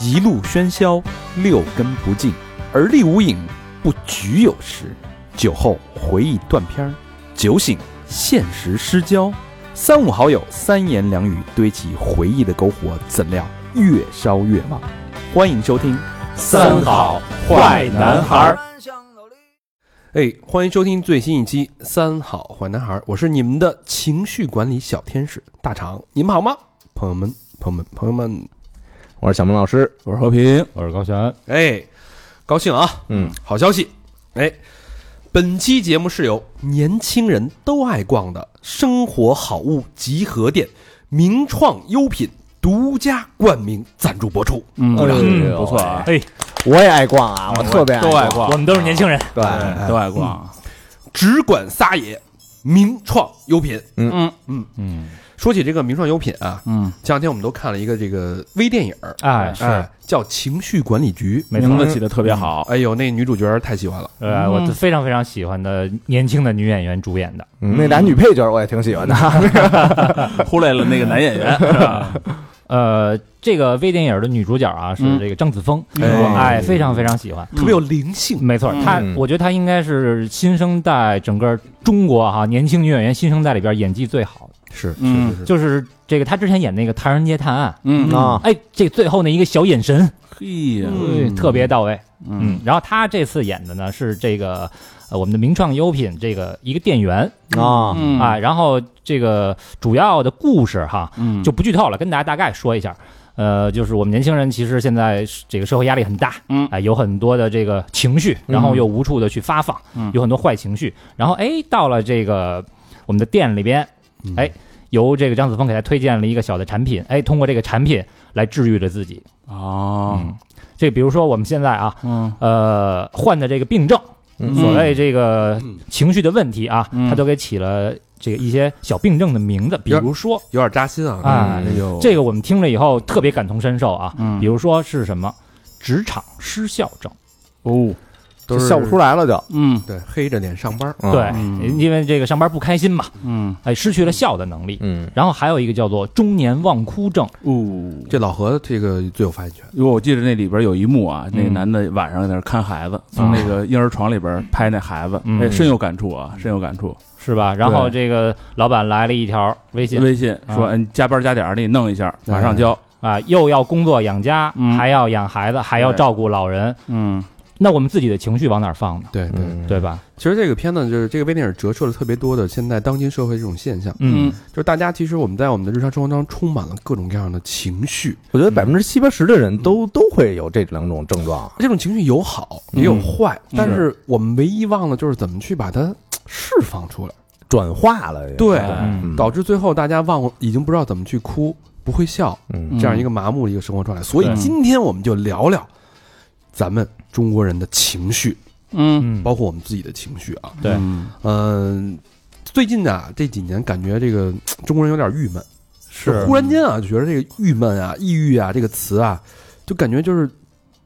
一路喧嚣，六根不净，而立无影，不局有时。酒后回忆断片，酒醒现实失焦。三五好友，三言两语堆起回忆的篝火，怎料越烧越旺。欢迎收听《三好坏男孩》。哎，欢迎收听最新一期《三好坏男孩》，我是你们的情绪管理小天使大厂，你们好吗？朋友们，朋友们，朋友们，我是小明老师，我是和平，我是高璇。哎，高兴啊！嗯，好消息！哎，本期节目是由年轻人都爱逛的生活好物集合店名创优品独家冠名赞助播出。嗯哎嗯不错啊，哎，我也爱逛啊，我特别都爱逛我们都是年轻人，对，都爱逛，只管撒野，名创优品。嗯嗯嗯嗯，说起这个名创优品啊，嗯，前两天我们都看了一个这个微电影儿，哎，是，哎，叫《情绪管理局》。名，字起的特别好，哎呦，那女主角太喜欢了。呃，我非常非常喜欢的年轻的女演员主演的，嗯。那男女配角我也挺喜欢的，忽略了那个男演员，呃，这个微电影的女主角啊是嗯。这个张子枫，哎。哎，非常非常喜欢。特别有灵性，没错，她嗯我觉得她应该是新生代整个中国哈年轻女演员新生代里边演技最好的，是嗯是是，就是这个他之前演那个《唐人街探案嗯》，啊，哎，这最后那一个小眼神，嘿呀，哎特别到位。嗯。嗯，然后他这次演的呢是这个呃我们的名创优品这个一个店员啊，嗯。啊，然后这个主要的故事哈嗯。就不剧透了，跟大家大概说一下。呃，就是我们年轻人其实现在这个社会压力很大，嗯。哎，有很多的这个情绪，然后又无处的去发放，嗯。有很多坏情绪，然后哎，到了这个我们的店里边，嗯哎，由这个张子枫给他推荐了一个小的产品，哎，通过这个产品来治愈了自己。哦，嗯，这比如说我们现在啊，嗯。呃，患的这个病症，嗯所谓这个嗯。情绪的问题啊，嗯。他都给起了这个一些小病症的名字，比如说有点扎心啊。啊，哎呦，这个我们听了以后特别感同身受啊，嗯。比如说是什么？职场失效症，哦，都是笑不出来了就，嗯。对，黑着脸上班。嗯。对，嗯。因为这个上班不开心嘛，嗯。哎，失去了笑的能力。嗯，然后还有一个叫做中年忘哭症，哦，这老何这个最有发言权。因为我记得那里边有一幕啊，那男的晚上在那看孩子，从那个婴儿床里边拍那孩子，嗯。哎，深有感触啊，深有感触。是吧？然后这个老板来了一条微信。微信说，啊。哎，你加班加点儿，你弄一下，马上交。啊，又要工作养家，嗯。还要养孩子，还要照顾老人，嗯那我们自己的情绪往哪儿放呢？对对，嗯。对吧？其实这个片子就是这个微电影折射了特别多的现在当今社会这种现象，嗯，就是大家其实我们在我们的日常生活当中充满了各种各样的情绪，我觉得百分之七八十的人都都会有这两种症状，这种情绪有好也有坏，嗯。但是我们唯一忘了就是怎么去把它释放出来，转化了，对嗯。导致最后大家忘了已经不知道怎么去哭，不会笑，嗯。这样一个麻木的一个生活状态。所以今天我们就聊聊咱们中国人的情绪，嗯，嗯，包括我们自己的情绪啊。对。嗯嗯、最近啊这几年感觉这个 中国人有点郁闷，是。忽然间啊就觉得这个郁闷啊、抑郁啊这个词啊，就感觉就是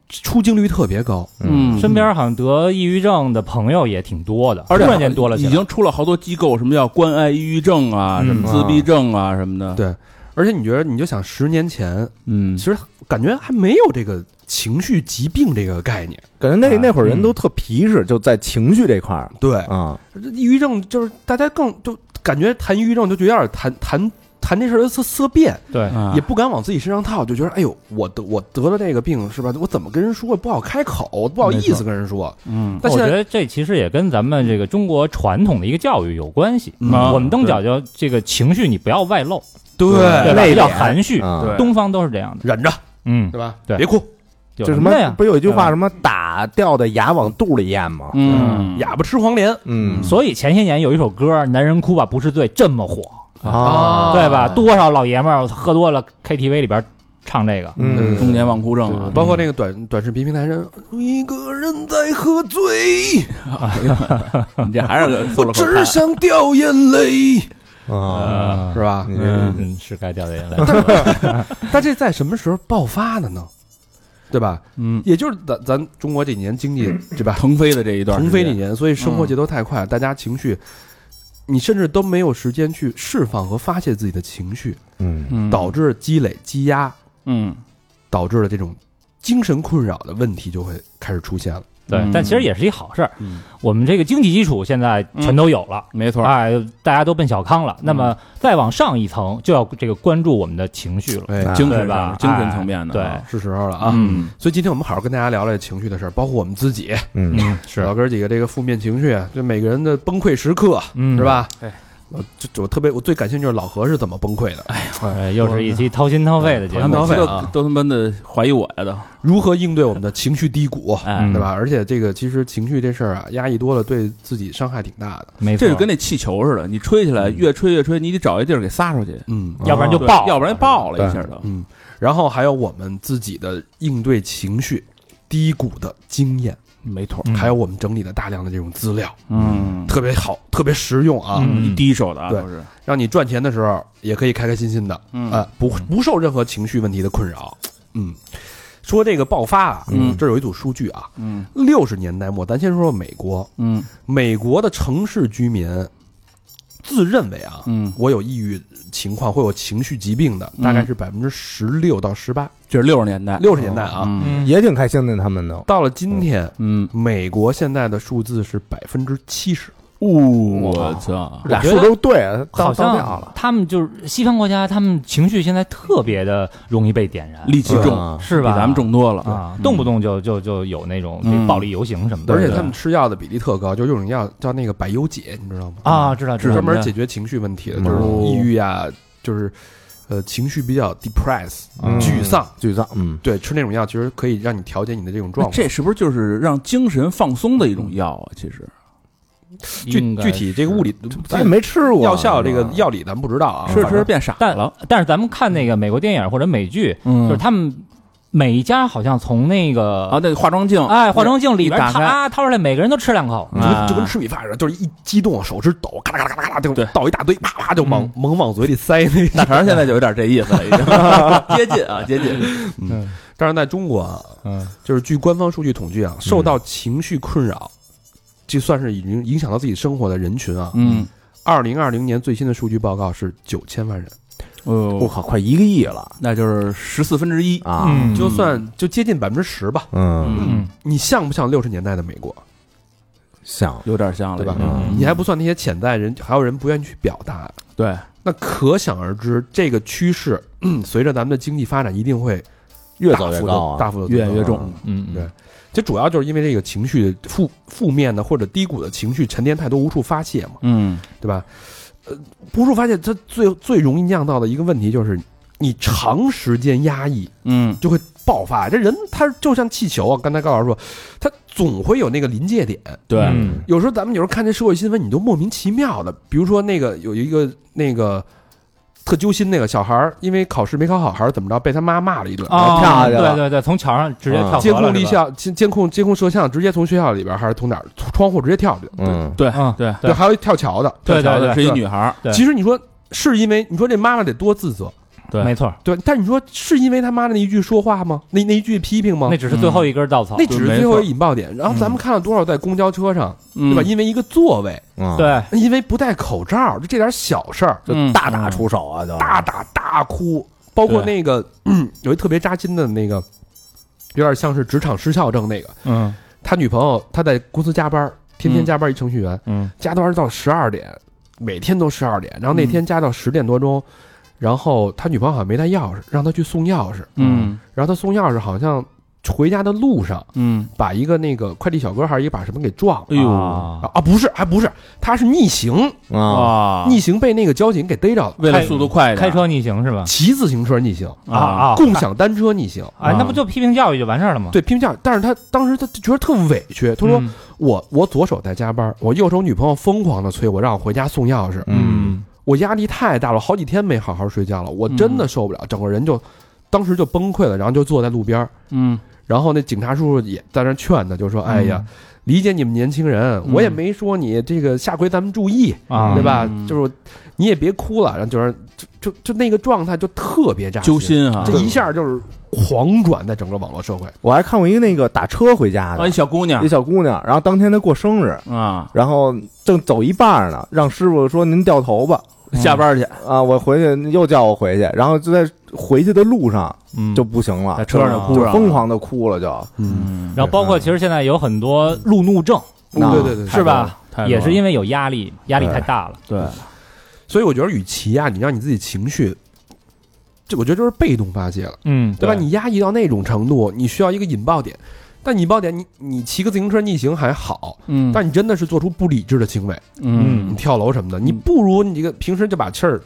出镜率特别高。嗯，身边好像得抑郁症的朋友也挺多的，而且突然间多了起来。已经出了好多机构，什么叫关爱抑郁症啊，嗯。什么自闭症啊什么的。对，而且你觉得，你就想十年前，嗯。其实感觉还没有这个情绪疾病这个概念。感觉那啊那会儿人都特皮实，就在情绪这块儿对，啊，抑郁症就是大家更就感觉谈抑郁症就觉得有点谈谈谈这事儿色色变，对，啊也不敢往自己身上套，就觉得哎呦，我得我得了这个病是吧？我怎么跟人说？不好开口，不好意思跟人说。嗯但我觉得这其实也跟咱们这个中国传统的一个教育有关系。嗯我们都讲究这个情绪你不要外露，对对吧？内敛要含蓄，啊对东方都是这样的。忍着，嗯，对吧？对别哭，就就什么呀？不有一句话什么打掉的牙往肚里咽吗？嗯哑巴吃黄连。嗯所以前些年有一首歌《男人哭吧不是罪》这么火，啊，对吧？多少老爷们儿喝多了 KTV 里边唱这个，嗯，中年忘哭症啊，包括那个短短视频平台上，一个人在喝醉，你这还是说了口只想掉眼泪，啊，是吧？嗯是该掉的眼泪。但这在什么时候爆发的呢？对吧？嗯，也就是咱咱中国这几年经济对吧？腾飞的这一段腾飞几年，所以生活节奏太快，大家情绪，你甚至都没有时间去释放和发泄自己的情绪，嗯。嗯。导致积累积压，嗯。导致了这种精神困扰的问题就会开始出现了。对嗯，但其实也是一好事儿。嗯我们这个经济基础现在全都有了，没错，哎，大家都奔小康了。那么再往上一层，就要这个关注我们的情绪了。哎，精神对吧上精神层面的对啊，是时候了啊！嗯所以今天我们好好跟大家聊聊情绪的事儿，包括我们自己，嗯，嗯，是老哥儿几个这个负面情绪，就每个人的崩溃时刻，嗯是？吧？哎我就我特别我最感兴趣就是老何是怎么崩溃的，哎呀，又是一期掏心掏肺的节目掏心掏。肺都啊都他妈的怀疑我呀都，如何应对我们的情绪低谷，对吧？而且这个其实情绪这事儿啊，压抑多了对自己伤害挺大的。没错，这就跟那气球似的，你吹起来越吹越吹，你得找一地儿给撒出去，嗯要不然就爆，要不然爆了一下都。嗯，然后还有我们自己的应对情绪低谷的经验，没错，嗯。还有我们整理的大量的这种资料，嗯，特别好，特别实用啊，嗯一第一手的啊对都是，让你赚钱的时候也可以开开心心的，嗯。啊，不不受任何情绪问题的困扰。嗯，说这个爆发啊，嗯。这有一组数据啊，嗯。六十年代末，咱先说说美国，嗯。美国的城市居民自认为啊，嗯，我有抑郁情况会有情绪疾病的，嗯。大概是百分之十六到十八。这是六十年代，六十年代啊，也挺开心的，他们都。到了今天，嗯，美国现在的数字是百分之七十。我操，俩数都对，好像。他们就是西方国家，他们情绪现在特别的容易被点燃，戾气重，嗯是吧？比咱们重多了。啊，嗯动不动就就就有那种嗯暴力游行什么的，而且他们吃药的比例特高，就有种药叫那个百忧解，你知道吗？啊，知道知道。是专门解决情绪问题的，嗯。就是抑郁啊，就是呃情绪比较 depress 嗯。沮丧，沮丧，嗯，对，吃那种药其实可以让你调节你的这种状况。这是不是就是让精神放松的一种药啊？其实具具体这个物理，咱也没吃过药效这个药理咱不知道啊，吃着吃着变傻但了，但是咱们看那个美国电影或者美剧，嗯。就是他们每一家好像从那个啊，那个化妆镜，哎化妆镜里边一打开掏啊掏出来，每个人都吃两口。就跟啊就跟吃米饭似的，就是一激动手指抖，咔啦咔啦咔啦咔啦就倒一大堆，啪啪就往嗯。猛往嘴里塞那大肠现在就有点这意思了，已经。接近啊，接近。嗯，但是在中国啊，嗯。就是据官方数据统计啊，受到情绪困扰，就算是已经影响到自己生活的人群啊，嗯，二零二零年最新的数据报告是九千万人，我哦，靠，快一个亿了。那就是十四分之一。啊！嗯。就算就接近百分之十吧。嗯，嗯。你像不像六十年代的美国，像。有点像了，对吧？嗯。你还不算那些潜在人，还有人不愿意去表达，对，那可想而知，这个趋势嗯随着咱们的经济发展一定会越走越高啊，大幅度越来越重。嗯嗯对这主要就是因为这个情绪负负面的或者低谷的情绪沉淀太多，无处发泄嘛，嗯对吧？呃，无处发泄，它最最容易酿造的一个问题就是，你长时间压抑嗯就会爆发。这人他就像气球啊，刚才高老师说，他总会有那个临界点。对，嗯有时候咱们有时候看这社会新闻，你就莫名其妙的，比如说那个有一个那个特揪心那个小孩儿，因为考试没考好还是怎么着，被他妈骂了一顿，啊，跳下去了。对对对，从桥上直接跳监控立是吧像监监控监控摄像直接从学校里边还是从哪儿窗户直接跳去的，嗯，对嗯对对，还有一跳桥的。跳桥的是一女孩，对。其实你说是因为你说这妈妈得多自责，对。没错，对，但你说是因为他妈的那一句说话吗？那那一句批评吗？那？只是最后一根稻草。那。只是最后一引爆点。然后咱们看了多少在公交车上，对对吧？因为一个座位，嗯，对，因为不戴口罩，就这点小事儿，就大打出手啊，就。大打大哭。包括那个嗯 有一特别扎心的那个，有点像是职场失效症那个，嗯。他女朋友他在公司加班，天天加班，一程序员嗯。加班到十二点，每天都十二点，然后那天加到十点多钟，然后他女朋友好像没带钥匙，让他去送钥匙，嗯。然后他送钥匙好像回家的路上嗯，把一个那个快递小哥还是一把什么给撞了。哎呦。啊。啊，不是，还不是，他是逆行，啊，逆行被那个交警给逮着了，为了速度快，开车逆行是吧？骑自行车逆行，啊啊，共享单车逆行，啊，那不就批评教育就完事儿了吗？对，批评教育。但是他当时他觉得特委屈，他说嗯。我我左手在加班，我右手女朋友疯狂的催我让我回家送钥匙，嗯我压力太大了，好几天没好好睡觉了，我真的受不了，整个人就当时就崩溃了，然后就坐在路边儿，嗯。然后那警察叔叔也在那劝他，就说：“哎呀，理解你们年轻人，嗯我也没说你这个，下回咱们注意，啊对吧？嗯就是你也别哭了，然后就是就就就那个状态就特别扎揪，心啊，这一下就是狂转在整个网络社会。我还看过一个那个打车回家啊，的一，小姑娘。一小姑娘，然后当天她过生日，啊，然后正走一半呢，让师傅说您掉头吧，下班去，啊，我回去又叫我回去，然后就在回去的路上嗯，就不行了，在车上就哭疯狂的哭了就，嗯，然后包括其实现在有很多路怒症，那对对对，是吧？也是因为有压力，压力太大了。对，所以我觉得，与其啊，你让你自己情绪，这我觉得就是被动发泄了，嗯，对吧？你压抑到那种程度，你需要一个引爆点。但你爆点，你你骑个自行车逆行还好，嗯。但你真的是做出不理智的行为，你嗯，跳楼什么的，你不如你这个平时就把气儿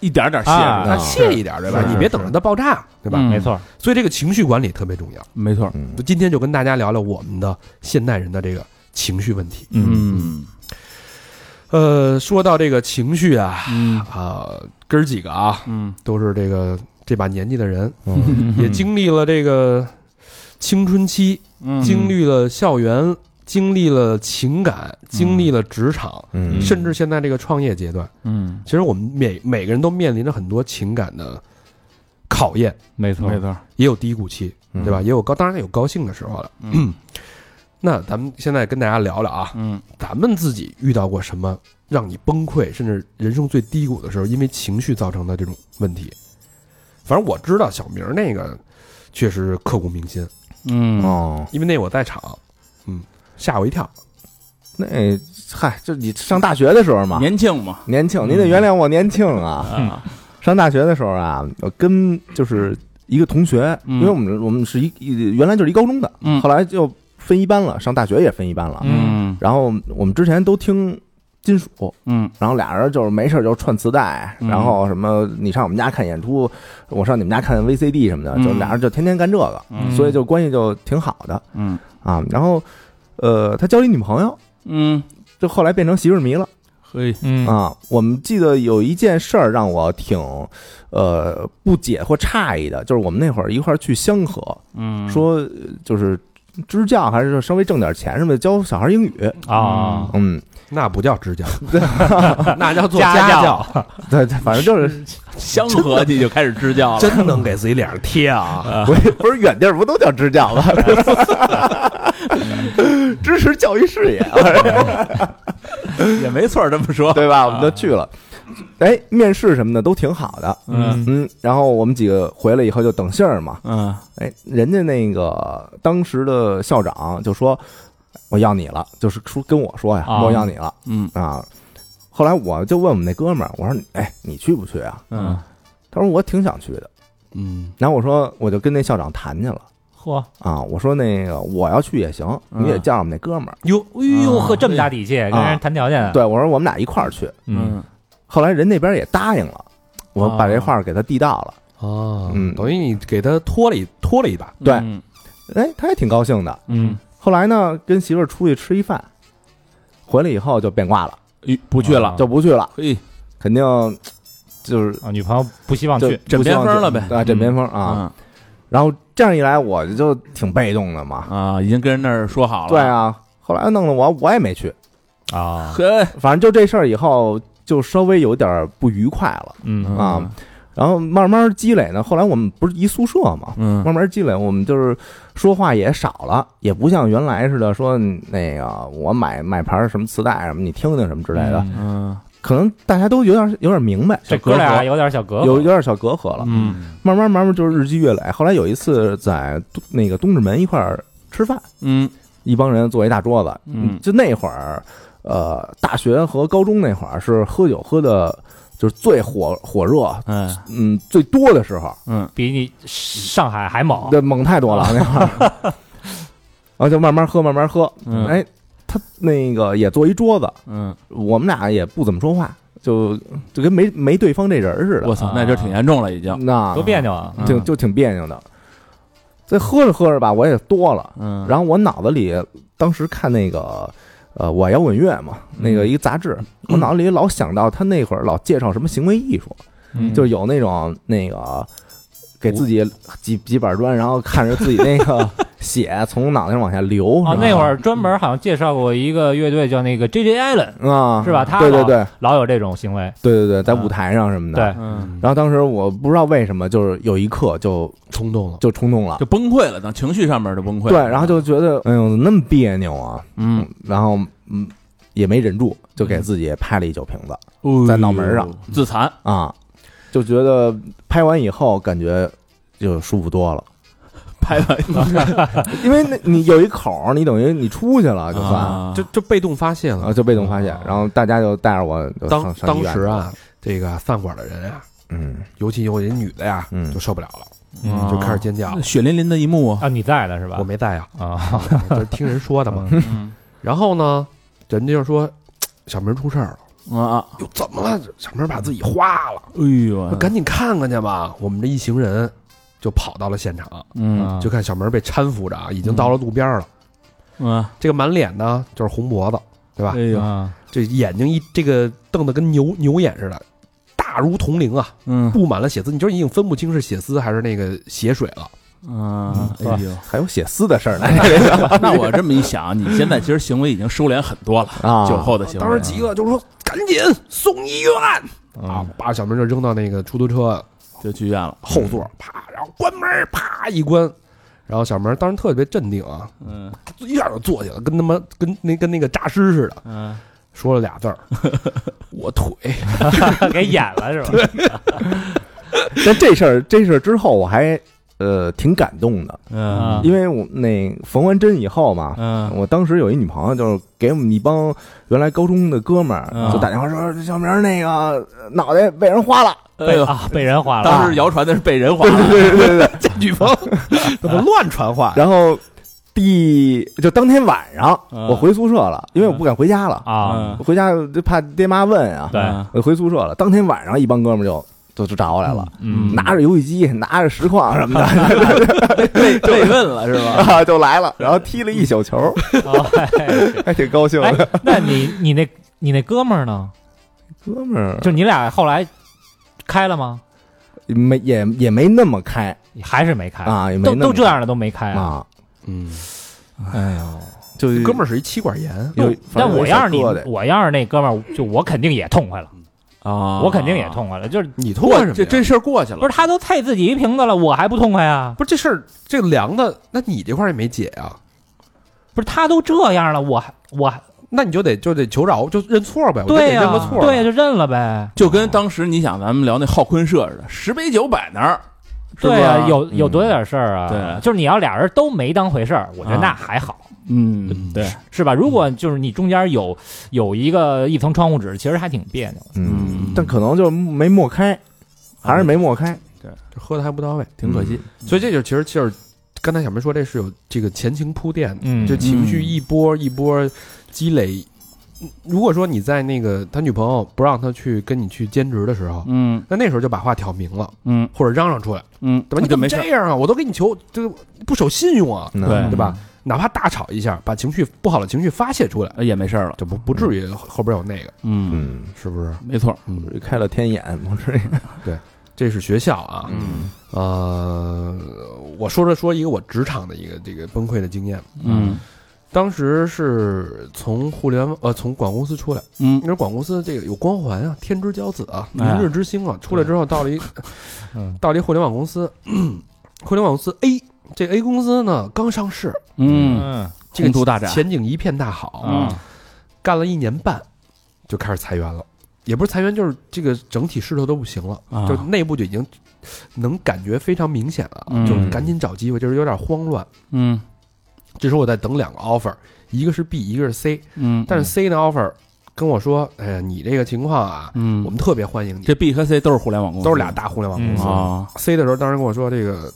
一点点泄啊。那出来，泄一点，对吧？是你别等着它爆炸，对吧？嗯。没错，所以这个情绪管理特别重要。没错，嗯。今天就跟大家聊聊我们的现代人的这个情绪问题。嗯。呃，说到这个情绪啊，嗯。啊，哥儿几个啊，嗯。都是这个这把年纪的人，嗯。也经历了这个青春期，嗯，经历了校园，经历了情感，经历了职场，嗯甚至现在这个创业阶段。嗯，其实我们每每个人都面临着很多情感的考验，没错，没错，也有低谷期，嗯对吧？也有高，当然有高兴的时候了。嗯 那咱们现在跟大家聊聊啊，嗯咱们自己遇到过什么让你崩溃，甚至人生最低谷的时候，因为情绪造成的这种问题？反正我知道小明那个确实刻骨铭心，嗯。哦，因为那我在场，嗯，吓我一跳。那嗨，就你上大学的时候嘛，年轻嘛，年轻，您得原谅我年轻啊。嗯，上大学的时候啊，我跟就是一个同学，嗯。因为我们我们是一一原来就是一高中的，嗯。后来就分一班了，上大学也分一班了。嗯。然后我们之前都听金属，嗯。然后俩人就是没事就串磁带，嗯。然后什么你上我们家看演出，我上你们家看 VCD 什么的，嗯。就俩人就天天干这个，嗯。所以就关系就挺好的。嗯。啊。然后，呃，他交一女朋友，嗯，就后来变成媳妇儿迷了。嘿，嗯。啊，我们记得有一件事儿让我挺呃不解或诧异的，就是我们那会儿一块儿去香河，嗯，说呃就是支教还是稍微挣点钱什么的，教小孩英语。啊，嗯，那不叫支教，那叫做家教，对对，反正就是相合你就开始支教了，真能给自己脸上贴啊！不是不是远地儿不都叫支教吗？支持教育事业，也没错，这么说，对吧？我们都去了，哎，面试什么的都挺好的。嗯。嗯，然后我们几个回来以后就等信儿嘛，嗯。哎，人家那个当时的校长就说我要你了，就是说跟我说呀，啊。我要你了。嗯。啊。后来我就问我们那哥们儿，我说哎，你去不去啊？嗯。他说我挺想去的。嗯，然后我说我就跟那校长谈去了。嚯，啊，我说那个我要去也行，嗯。你也叫上我们那哥们儿。哟，哎呦啊。呵，这么大底气，跟人谈条件啊，对，我说我们俩一块儿去。嗯，后来人那边也答应了，我把这话给他递到了。哦，嗯。等于你给他拖了一拖了一把，对。嗯。哎，他也挺高兴的。嗯，后来呢，跟媳妇儿出去吃一饭，回来以后就变卦了，咦不去了。啊，就不去了，嘿，肯定就是啊，女朋友不希望就去，枕边风了呗。啊，枕边风啊。嗯。然后这样一来，我就挺被动的嘛。啊，已经跟人那儿说好了，对，啊，后来弄得我我也没去，啊，嘿，反正就这事儿以后就稍微有点不愉快了。嗯。啊然后慢慢积累呢，后来我们不是一宿舍嘛，嗯。慢慢积累，我们就是说话也少了，也不像原来似的说那个我买买盘什么磁带什么，你听听什么之类的，嗯。嗯可能大家都有点有点明白，这哥俩有点小隔阂，有有点小隔阂了。嗯。慢慢慢慢就是日积月累。后来有一次在那个东直门一块儿吃饭，嗯。一帮人坐一大桌子，嗯。就那会儿，呃，大学和高中那会儿是喝酒喝的，就是最火火热，嗯嗯，最多的时候，嗯比你上海还猛，对，猛太多了那会儿。然后就慢慢喝，慢慢喝。嗯哎，他那个也坐一桌子，嗯，我们俩也不怎么说话，就就跟没没对方这人似的。我操，那就挺严重了已经，那多别扭啊！嗯挺就挺别扭的。这喝着喝着吧，我也多了，嗯，然后我脑子里当时看那个呃我摇滚乐嘛，那个一个杂志，我脑子里老想到他那会儿老介绍什么行为艺术，嗯。就有那种那个给自己几几板砖，然后看着自己那个 血从脑袋上往下流啊，那会儿专门好像介绍过一个乐队叫那个 J J Allen，啊是吧他对对对老有这种行为，对对对，在舞台上什么的。对，嗯，然后当时我不知道为什么，就是有一刻就冲动了。就冲动了，就崩溃了，等情绪上面就崩溃了，对，然后就觉得哎呦那么别扭啊，嗯然后嗯也没忍住，就给自己拍了一酒瓶子在脑门上自残，啊，就觉得拍完以后感觉就舒服多了，拍完 因为那你有一口儿，你等于你出去了，就算啊。就就被动发泄了。啊，。就被动发现，然后大家就带着我当当时啊，这个饭馆的人啊，嗯。尤其有人女的呀，嗯。就受不了了，嗯。就开始尖叫。了。血淋淋的一幕啊，啊，你在的是吧？我没在呀，啊，就是听人说的嘛。嗯。然后呢，人家就说小明出事儿了，啊，又，怎么了？小明把自己花了，哎呦，赶紧看看去吧。我们这一行人就跑到了现场，嗯就看小明被搀扶着啊，已经到了路边了。嗯，这个满脸呢就是红脖子，对吧哎？呦，啊这眼睛一这个瞪得跟牛牛眼似的，大如铜铃啊，嗯布满了血丝，你就已经分不清是血丝还是那个血水了。啊，哎呦，还有写诗的事儿呢。那我这么一想，你现在其实行为已经收敛很多了，啊，酒后的行为，当时急了，就说赶紧送医院。啊！把小明就扔到那个出租车就去医院了，后座，啪，然后关门，啪一关。然后小明当时特别镇定啊，嗯。一下就坐下了，跟他妈跟那跟那个诈尸似的，嗯，说了俩字儿：“我腿。给演了是吧？但这事儿这事儿之后，我还呃挺感动的，嗯。因为我那缝完针以后嘛，嗯。我当时有一女朋友，就是给我们一帮原来高中的哥们儿，嗯。就打电话说小明那个脑袋被人花了，哎被人划了。当时谣传的是被人划了，对对对对，” 这女方 怎么乱传话？然后第就当天晚上嗯。我回宿舍了，因为我不敢回家了，啊，我回家就怕爹妈问啊，对。嗯我回宿舍了。当天晚上一帮哥们儿就就就找我来了，嗯，拿着游戏机，拿着实况什么的，被 被问了是吧？啊，就来了，然后踢了一宿球，还挺高兴。哎的。，那你你那你那哥们儿呢？哥们儿。就你俩后来开了吗？没也也没那么开。还是没开？啊，也没都都这样了都没开啊？啊，嗯，哎呦，就哥们儿是一妻管炎，有，但我要是你我要是那哥们儿，就我肯定也痛快了，啊，我肯定也痛快了。就是你痛快什么呀？这这事儿过去了，不是他都配自己一瓶子了，我还不痛快呀？不是这事儿，这凉的，那你这块也没解啊？不是他都这样了，我还我还那你就得就得求饶，就认错呗，我就得对呀、认个错。对呀、就认了呗。就跟当时你想咱们聊那浩坤社似的，十杯酒摆那儿，对呀、吧有有嗯多点事儿啊？对就是你要俩人都没当回事儿，我觉得啊那还好，嗯，对，是吧？如果就是你中间有有一个一层窗户纸，其实还挺别扭。嗯，但可能就没磨开，还是没磨开。就喝的还不到位，挺可惜，所以这就其实就是刚才小梅说，这是有这个前情铺垫的，嗯这情绪一波一波积累。如果说你在那个他女朋友不让他去跟你去兼职的时候，嗯那那时候就把话挑明了，嗯或者嚷嚷出来，嗯，对吧？你怎么这样啊？我都给你求，这个不守信用啊，嗯对对吧？哪怕大吵一下，把情绪不好的情绪发泄出来，呃也没事儿了，就不不至于后边有那个，嗯，嗯，是不是？没错，嗯，开了天眼，不是？这是学校啊，嗯。呃，我说着说一个我职场的一个这个崩溃的经验。嗯。当时是从互联网呃从广告公司出来，嗯。那时候广告公司这个有光环啊，天之骄子啊，哎。明日之星啊。出来之后到了一，嗯。到了一互联网公司，互联网公司 A 这 A 公司呢刚上市，嗯，这个宏图大展。前景一片大好，嗯。干了一年半就开始裁员了，也不是裁员，就是这个整体势头都不行了，啊。就内部就已经能感觉非常明显了，嗯。就赶紧找机会，就是有点慌乱。嗯。这时候我在等两个 offer，一个是 B，一个是 C，嗯，但是 C 的 offer 跟我说，哎呀，你这个情况啊，嗯，我们特别欢迎你，这 B 和 C 都是互联网公司，都是俩大互联网公司。啊，C 的时候当时跟我说，这个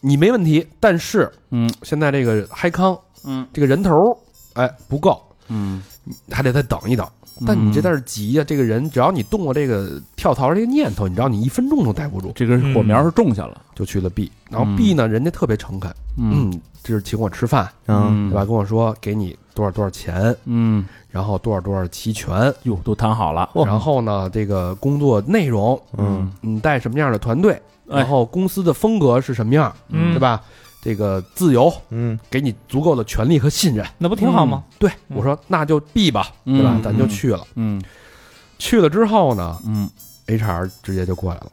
你没问题，但是嗯。现在这个嗨康嗯。这个人头，哎不够，嗯，还得再等一等。但你这在这急呀、这个人只要你动过这个跳槽这个念头，你知道你一分钟都待不住，这个火苗是种下了，就去了 B。然后嗯。B 呢，人家特别诚恳，嗯。嗯，就是请我吃饭，嗯。对吧？跟我说给你多少多少钱，嗯，然后多少多少期权，哟，都谈好了，然后呢，这个工作内容，嗯。你带什么样的团队，哎然后公司的风格是什么样，嗯对吧？这个自由，嗯给你足够的权利和信任。那不挺好吗？对嗯我说，那就 B 吧，对吧嗯？咱就去了。嗯去了之后呢嗯，HR 直接就过来了，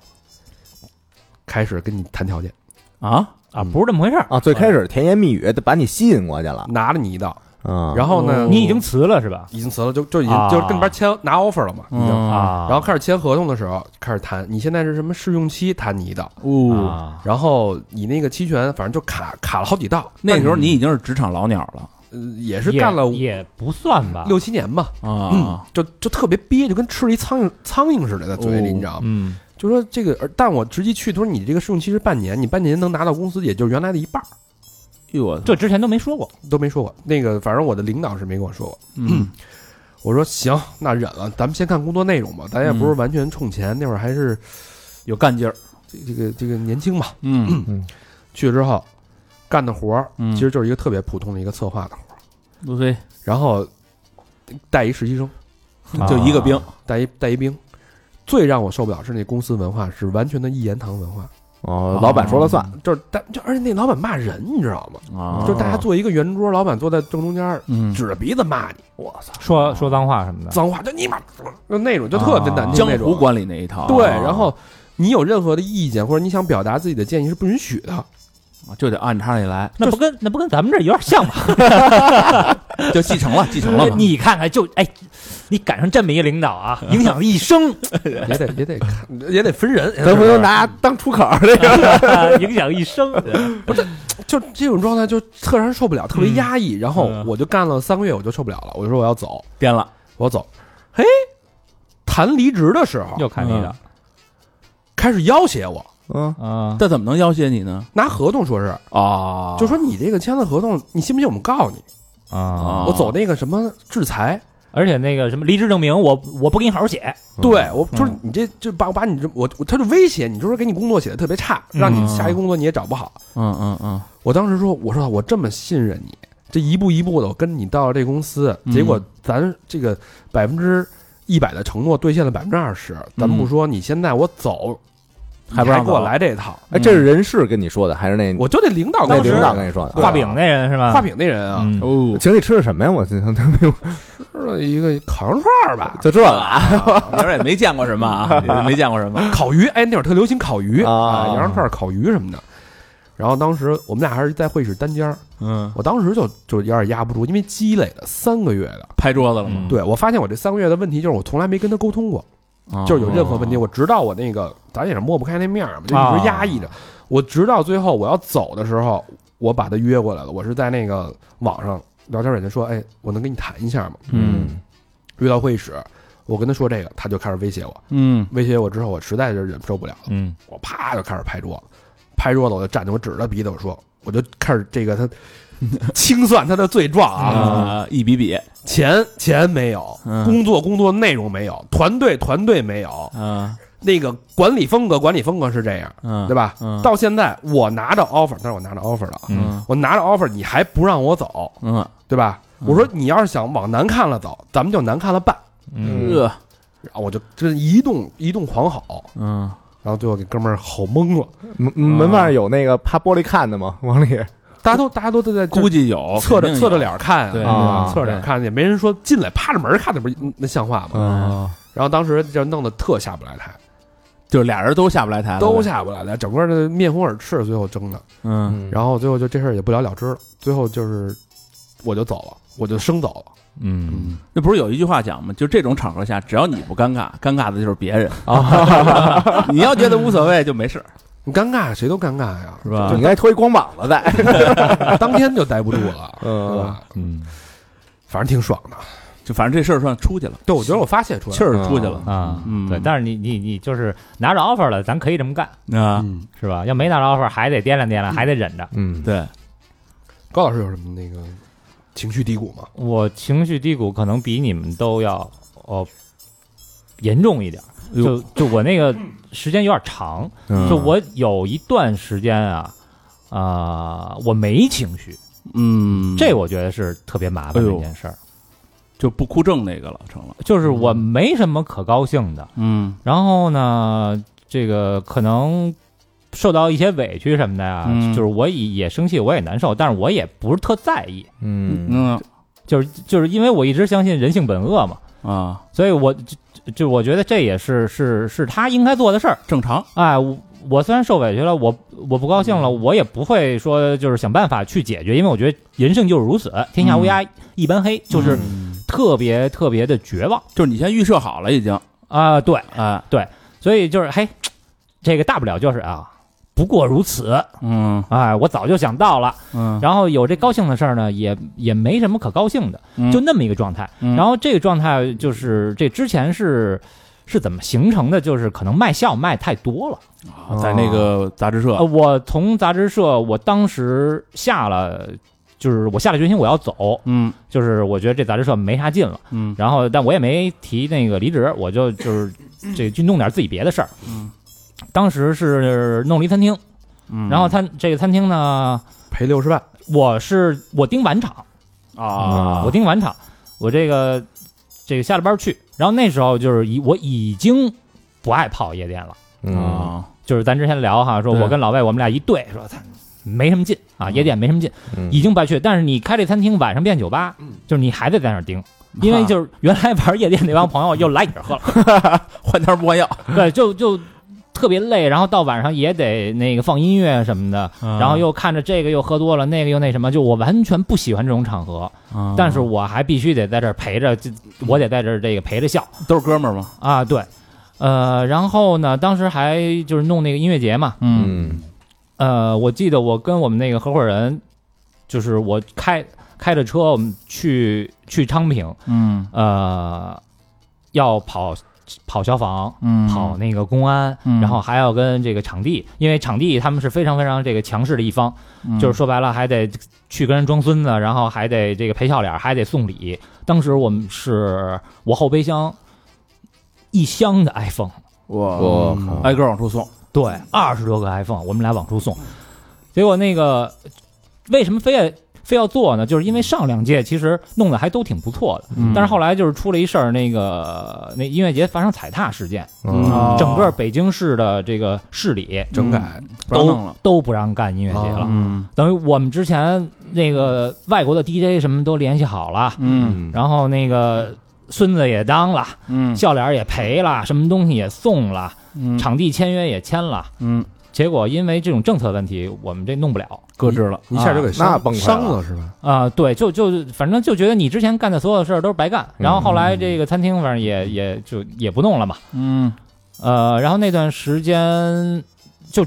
开始跟你谈条件，啊，啊，嗯不是这么回事儿啊，最开始甜言蜜语把你吸引过去了拿了你一道，啊，然后呢，你已经辞了是吧？已经辞了，就就已经啊。就是跟那边签拿 offer 了嘛，已经。嗯啊，然后开始签合同的时候，开始谈你现在是什么试用期谈你一道，哦，啊，然后你那个期权反正就卡卡了好几道，那时候你已经是职场老鸟了。呃也是干了也也不算吧，六七年吧，啊。嗯，就就特别憋，就跟吃了一苍蝇苍蝇似的在嘴里，哦。你知道吗？嗯。就说这个，但我直接去，他说你这个试用期是半年，你半年能拿到工资，也就是原来的一半儿，哟我这之前都没说过，都没说过。那个反正我的领导是没跟我说过。嗯 我说行，那忍了，咱们先看工作内容吧，咱也不是完全冲钱，那会儿还是有干劲儿，这这个这个年轻嘛。嗯 去了之后干的活儿，嗯其实就是一个特别普通的一个策划的活儿，路飞然后带一实习生，就一个兵，带一带一兵。最让我受不了是那公司文化是完全的一言堂文化，哦，老板说了算，就是但就而且那老板骂人，你知道吗？啊就是大家坐一个圆桌，老板坐在正中间，嗯指着鼻子骂你，我操，说说脏话什么的，脏话就你妈，就那种就特别难听江那种。湖管理那一套，对，啊然后你有任何的意见或者你想表达自己的建议是不允许的。就得按常理来，那不跟那不跟咱们这有点像吗？就继承了，继承了嘛。你看看，就哎，你赶上这么一领导啊，影响一生，也得也得看，也得分人。咱不能拿当出口儿这个，影响一生。不是就这种状态，就特让人受不了，特别压抑。然后嗯我就干了三个月，我就受不了了，我就说我要走，编了，我要走。嘿，谈离职的时候又看你的开始要挟我，嗯，啊，这怎么能要挟你呢？拿合同说是，啊。就说你这个签了合同，你信不信我们告你？啊，我走那个什么制裁，而且那个什么离职证明，我我不给你好好写，对我就是你这就把我把你这我我他就威胁你，就说给你工作写的特别差，让你下一工作你也找不好。嗯嗯嗯。我当时说，我说我这么信任你，这一步一步的我跟你到了这公司，嗯。结果咱这个百分之一百的承诺兑现了百分之二十，咱不说，你现在我走，还不让给我来这一套，哎，这是人事跟你说的，还是那我就那领导那跟我说。领导跟你说的？画饼那人是吧？画饼那人啊，嗯。哦，请你吃的什么呀？我这他没有，吃了一个烤羊串儿吧，就这个啊，那会儿也没见过什么。啊，也没见过什么。烤鱼，哎，那会儿特流行烤鱼。啊羊肉串儿、烤鱼什么的。然后当时我们俩还是在会议室单间儿，嗯，我当时就就有点压不住，因为积累了三个月的。拍桌子了吗？对我发现我这三个月的问题就是我从来没跟他沟通过，就是有任何问题，我直到我那个咱也是抹不开那面儿嘛，就一直压抑着。我直到最后我要走的时候，我把他约过来了，我是在那个网上聊天软件说，哎，我能跟你谈一下吗？嗯。约到会议室，我跟他说这个，他就开始威胁我，嗯。威胁我之后，我实在是忍受不了了，嗯。我啪就开始拍桌子，拍桌子我就站着，我指着他鼻子我说，我就开始这个他 清算他的罪状啊，啊，一笔笔，钱钱没有，嗯。工作工作内容没有，团队团队没有，嗯。那个管理风格管理风格是这样，嗯，对吧？嗯。到现在我拿着 offer，但是我拿着 offer 了。我拿着 offer，你还不让我走，嗯。对吧？嗯。我说你要是想往难看了走，咱们就难看了办。嗯。呃然后我就这一动一动狂吼，嗯。然后最后给哥们儿吼懵了。门门外有那个趴玻璃看的吗？往里大家都大家都都在估计有侧着侧着脸看对啊，啊侧着脸看，也没人说进来趴着门看，那不是那像话吗？嗯，然后当时就弄得特下不来台，就是俩人都下不来台，都下不来台，整个的面红耳赤，最后争的。嗯然后最后就这事儿也不了了之了，最后就是我就走了，我就生走了。嗯，那不是有一句话讲吗？就这种场合下，只要你不尴尬，尴尬的就是别人啊。你要觉得无所谓就没事，你尴尬谁都尴尬呀，是吧？你应该脱一光膀子在，当天就待不住了，是嗯，吧？嗯。反正挺爽的。就反正这事儿算出去了，对，我觉得我发泄出来气了。儿出去了。啊，嗯。对，但是你你你就是拿着 offer 了，咱可以这么干，啊。嗯，是吧？要没拿着 offer，还得掂量掂量，还得忍着。嗯，对，高老师有什么那个情绪低谷吗？我情绪低谷可能比你们都要哦严重一点，就就我那个时间有点长，嗯。就我有一段时间啊，啊、我没情绪，嗯，这我觉得是特别麻烦的一件事儿，就不哭症那个了，成了。就是我没什么可高兴的，嗯。然后呢，这个可能受到一些委屈什么的呀，嗯。就是我也也生气，我也难受，但是我也不是特在意，嗯。嗯。就是就是因为我一直相信人性本恶嘛，啊，所以我就就我觉得这也是是是他应该做的事儿。正常。哎，我我虽然受委屈了，我我不高兴了，我也不会说就是想办法去解决，因为我觉得人性就是如此，天下乌鸦一般黑，就是嗯。特别特别的绝望。就是你先预设好了已经，啊、对，啊、对，所以就是嘿，这个大不了就是啊，不过如此，嗯哎，我早就想到了。嗯，然后有这高兴的事儿呢，也也没什么可高兴的，嗯就那么一个状态。嗯然后这个状态就是这之前是是怎么形成的？就是可能卖笑卖太多了。在那个杂志呃，社，我从杂志社，我当时下了，就是我下了决心我要走，嗯就是我觉得这杂志社没啥劲了。嗯然后，但我也没提那个离职，我就就是这去弄点自己别的事儿。嗯当时是弄了一餐厅，嗯，然后餐这个餐厅呢，赔六十万，我是我盯晚场。啊，我盯晚场，我这个这个下了班去，然后那时候就是已我已经不爱泡夜店了，嗯。啊，就是咱之前聊哈，说对。我跟老魏我们俩一对，说他没什么劲啊，夜店没什么劲，嗯。已经不爱去。但是你开这餐厅晚上变酒吧，就是你还得在那儿盯，因为就是原来玩夜店那帮朋友又来你这儿喝了，换汤不换药，对，就就特别累，然后到晚上也得那个放音乐什么的，嗯。然后又看着这个又喝多了，那个又那什么，就我完全不喜欢这种场合，啊但是我还必须得在这儿陪着，就我得在这儿这个陪着笑。都是哥们儿嘛，啊，对，呃，然后呢，当时还就是弄那个音乐节嘛，嗯嗯。呃，我记得我跟我们那个合伙人，就是我开开着车，我们去去昌平，嗯。呃，要跑跑消防。嗯跑那个公安，嗯然后还要跟这个场地，因为场地他们是非常非常这个强势的一方，嗯就是说白了还得去跟人装孙子，然后还得这个陪笑脸，还得送礼。当时我们是我后备箱一箱的 iPhone，我我靠挨个往出送，对，二十多个 iPhone，我们俩往出送。结果那个为什么非要非要做呢？就是因为上两届其实弄得还都挺不错的，嗯。但是后来就是出了一事儿，那个那音乐节发生踩踏事件，整个北京市的这个市里整改，都都不让干音乐节了。嗯。等于我们之前那个外国的 DJ 什么都联系好了，嗯。然后那个孙子也当了，嗯。笑脸也赔了，什么东西也送了，嗯。场地签约也签了。嗯结果因为这种政策问题，我们这弄不了搁置了，一下就给那伤崩了伤了是吧？啊、对，就就反正就觉得你之前干的所有的事儿都是白干。然后后来这个餐厅反正也也就也不弄了嘛，嗯呃，然后那段时间就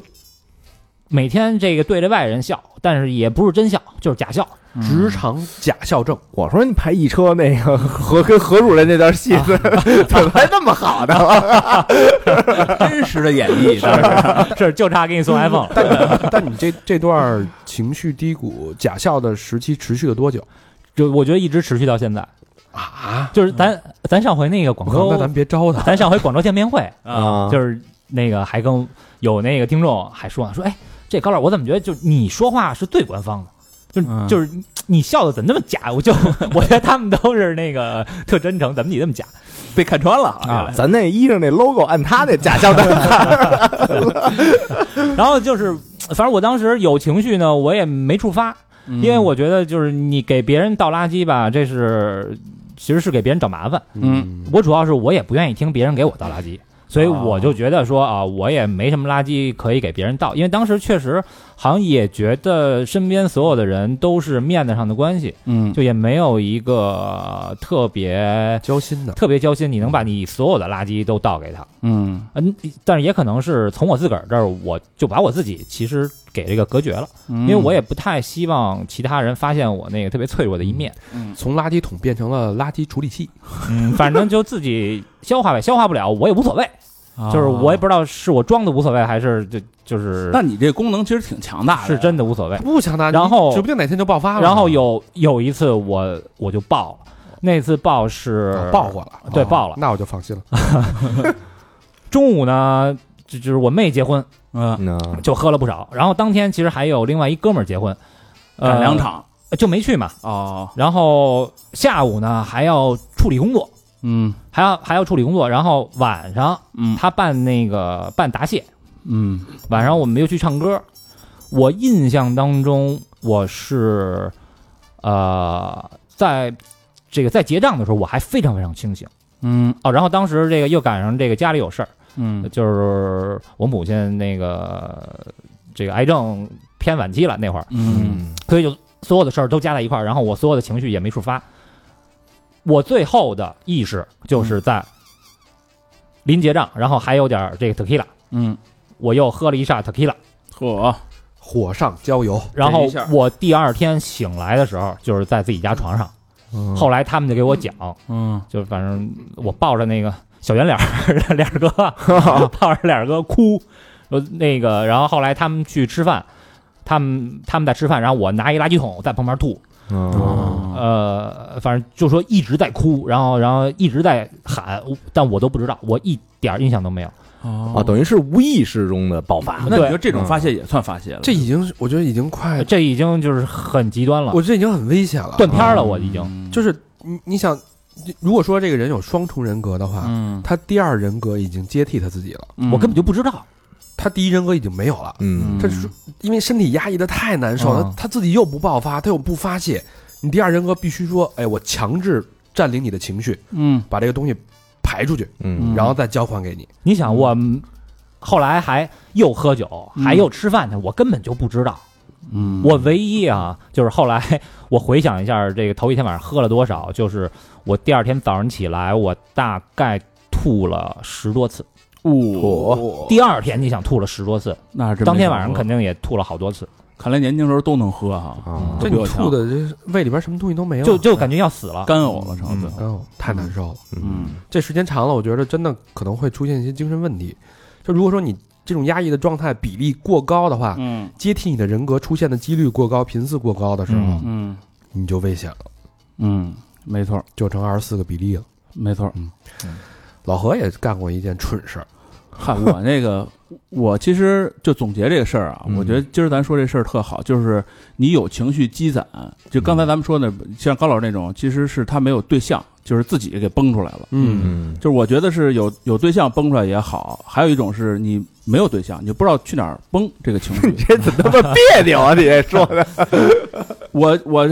每天这个对着外人笑，但是也不是真笑，就是假笑。职场假笑症，我说你拍一车那个 何跟何主任那段戏，怎么还那么好呢？真实的演绎，当时是？就差给你送 iPhone 了。但但你这这段情绪低谷、假笑的时期持续了多久？就我觉得一直持续到现在，啊？就是咱咱上回那个广州，那咱别招他，咱上回广州见面会，啊。就是那个还跟有那个听众还说呢，说哎，这高老我怎么觉得就你说话是最官方的，就、嗯就是你笑的怎么那么假？我就 我觉得他们都是那个特真诚，怎么你那么假？被看穿了啊咱那衣裳那 logo 按他那假笑的，然后就是，反正我当时有情绪呢，我也没触发，嗯因为我觉得就是你给别人倒垃圾吧，这是其实是给别人找麻烦。嗯我主要是我也不愿意听别人给我倒垃圾，所以哦我就觉得说啊，我也没什么垃圾可以给别人倒，因为当时确实好像也觉得身边所有的人都是面子上的关系，嗯就也没有一个特别交心的，特别交心，你能把你所有的垃圾都倒给他。嗯嗯，但是也可能是从我自个儿这儿，我就把我自己其实给这个隔绝了，因因为我也不太希望其他人发现我那个特别脆弱的一面。从垃圾桶变成了垃圾处理器，嗯，反正就自己消化呗，消化不了我也无所谓，就是我也不知道是我装的无所谓，还是就就是那你这功能其实挺强大的，是真的无所谓。不强大，然后指不定哪天就爆发了。然后有有一次我我就爆了，那次爆是啊爆过了，哦对爆了。那我就放心了。中午呢，就就是我妹结婚，嗯。嗯就喝了不少，然后当天其实还有另外一哥们儿结婚，呃赶两场。就没去嘛。哦。然后下午呢还要处理工作，嗯。还要还要处理工作，然后晚上嗯。他办那个办答谢，嗯。晚上我们又去唱歌。我印象当中我是，呃，在这个在结账的时候我还非常非常清醒。嗯。哦。然后当时这个又赶上这个家里有事儿，嗯。就是我母亲那个这个癌症偏晚期了那会儿，嗯。所以就所有的事儿都加在一块儿，然后我所有的情绪也没处发。我最后的意识就是在临结账，然后还有点这个 tequila，嗯，我又喝了一下 tequila，嚯，火上浇油，然后我第二天醒来的时候就是在自己家床上。后来他们就给我讲，嗯。就反正我抱着那个小圆脸儿 脸儿哥，抱着脸儿哥哭，呃那个，然后后来他们去吃饭，他们他们在吃饭，然后我拿一垃圾桶在旁边吐，哦，呃，反正就说一直在哭，然后然后一直在喊，但我都不知道，我一点儿印象都没有。哦啊，等于是无意识中的爆发。那你说这种发泄也算发泄了？这已经是我觉得已经快，这已经就是很极端了，我觉得已经很危险了。断片儿了，我已经。嗯就是你你想，如果说这个人有双重人格的话，嗯，他第二人格已经接替他自己了，嗯我根本就不知道，他第一人格已经没有了。嗯他是因为身体压抑的太难受了，嗯他自己又不爆发，他又不发泄，你第二人格必须说，哎，我强制占领你的情绪，嗯把这个东西排出去，嗯然后再交还给你。你想我后来还又喝酒，嗯还又吃饭去，我根本就不知道。嗯，我唯一啊，就是后来我回想一下，这个头一天晚上喝了多少，就是我第二天早上起来，我大概吐了十多次。哦，第二天你想吐了十多次，那是真当天晚上肯定也吐了好多次，看来年轻时候都能喝哈，啊这你吐的这胃里边什么东西都没有，就就感觉要死了。干呕了，肠子。干呕，太难受了。嗯这时间长了，我觉得真的可能会出现一些精神问题。就如果说你这种压抑的状态比例过高的话，嗯。接替你的人格出现的几率过高、频次过高的时候，嗯嗯。你就危险了，嗯，没错。就成二十四个比例了。没错。嗯。老何也干过一件蠢事儿，嗨，我那个，我其实就总结这个事儿啊，嗯。我觉得今儿咱说这事儿特好，就是你有情绪积攒，就刚才咱们说的，像高老师那种，其实是他没有对象，就是自己给崩出来了。嗯就是我觉得是有有对象崩出来也好，还有一种是你没有对象，你就不知道去哪儿崩这个情绪。这怎么那么别扭啊？你这说的，我我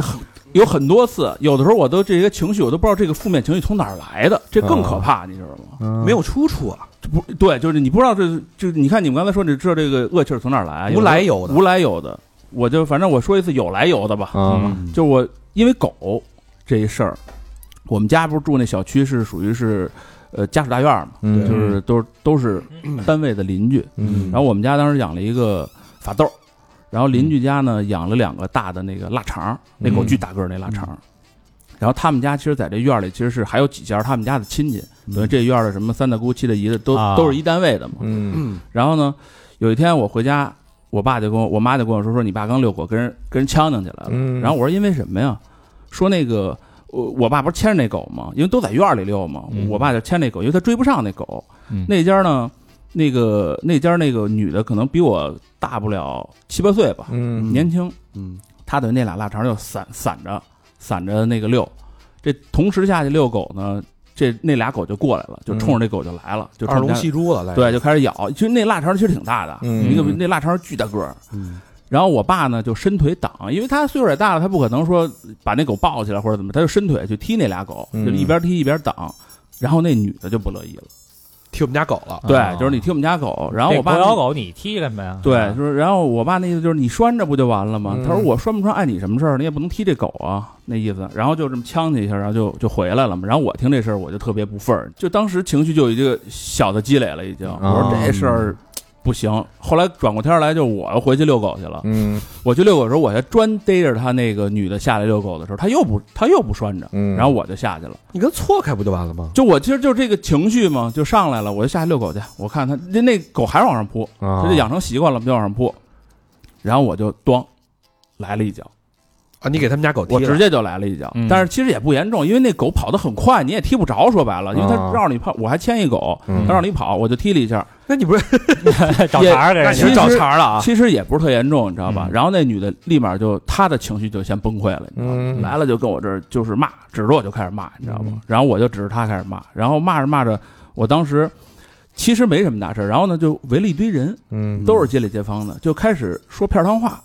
有很多次，有的时候我都这些情绪，我都不知道这个负面情绪从哪儿来的，这更可怕，你知道吗？没有出处啊，这不对，就是你不知道这就你看你们刚才说，你知道这个恶气儿从哪儿来？无来由的无来由的。我就反正我说一次有来由的吧，嗯就我因为狗这一事儿，我们家不是住那小区是属于是呃家属大院嘛，嗯就是都是都是单位的邻居。嗯然后我们家当时养了一个法斗，然后邻居家呢养了两个大的那个腊肠，那狗巨大个儿那腊肠。然后他们家其实在这院里其实是还有几家他们家的亲戚，等于这院的什么三大姑七大姨的都啊都是一单位的嘛。嗯嗯，然后呢，有一天我回家，我爸就跟我我妈就跟我说说你爸刚遛狗跟人跟人呛呛起来了。嗯然后我说因为什么呀？说那个我我爸不是牵着那狗吗？因为都在院里遛嘛，嗯我爸就牵那狗，因为他追不上那狗。嗯那家呢，那个那家那个女的可能比我大不了七八岁吧，嗯年轻。嗯，他等于那俩腊肠就散散着散着那个遛，这同时下去遛狗呢，这那俩狗就过来了，就冲着这狗就来了，就冲二龙戏珠了，来，对，就开始咬。其实那腊肠其实挺大的，嗯一个那腊肠巨大个儿。嗯，然后我爸呢就伸腿挡，因为他岁数也大了，他不可能说把那狗抱起来或者怎么，他就伸腿去踢那俩狗，嗯就一边踢一边挡。然后那女的就不乐意了，踢我们家狗了，对，哦就是你踢我们家狗，然后我爸狗咬狗，你踢干嘛呀？对，就是然后我爸那意思就是你拴着不就完了吗？嗯他说我拴不拴碍你什么事儿？你也不能踢这狗啊，那意思。然后就这么呛他一下，然后就就回来了嘛。然后我听这事儿我就特别不忿儿，就当时情绪就有一个小的积累了，已经。我说这事儿不行。后来转过天来，就我又回去遛狗去了。嗯我去遛狗的时候，我还专逮着他那个女的下来遛狗的时候，他又不他又不拴着，嗯，然后我就下去了。你跟错开不就完了吗？就我其实就这个情绪嘛，就上来了，我就下去遛狗去。我看他那那狗还是往上扑，啊这就养成习惯了，就往上扑。然后我就咣来了一脚，啊，你给他们家狗踢了，我直接就来了一脚。嗯但是其实也不严重，因为那狗跑得很快，你也踢不着。说白了，因为它啊绕着你跑，我还牵一狗，嗯它让你跑，我就踢了一下。那你不是 找茬儿给人家其实找茬了啊？其实也不是特严重，你知道吧？嗯然后那女的立马就她的情绪就先崩溃了，你知道吗？嗯来了就跟我这儿就是骂，指着我就开始骂，你知道吗？嗯然后我就指着她开始骂，然后骂着骂着，我当时其实没什么大事儿，然后呢就围了一堆人，嗯都是街里街坊的，就开始说片儿汤话，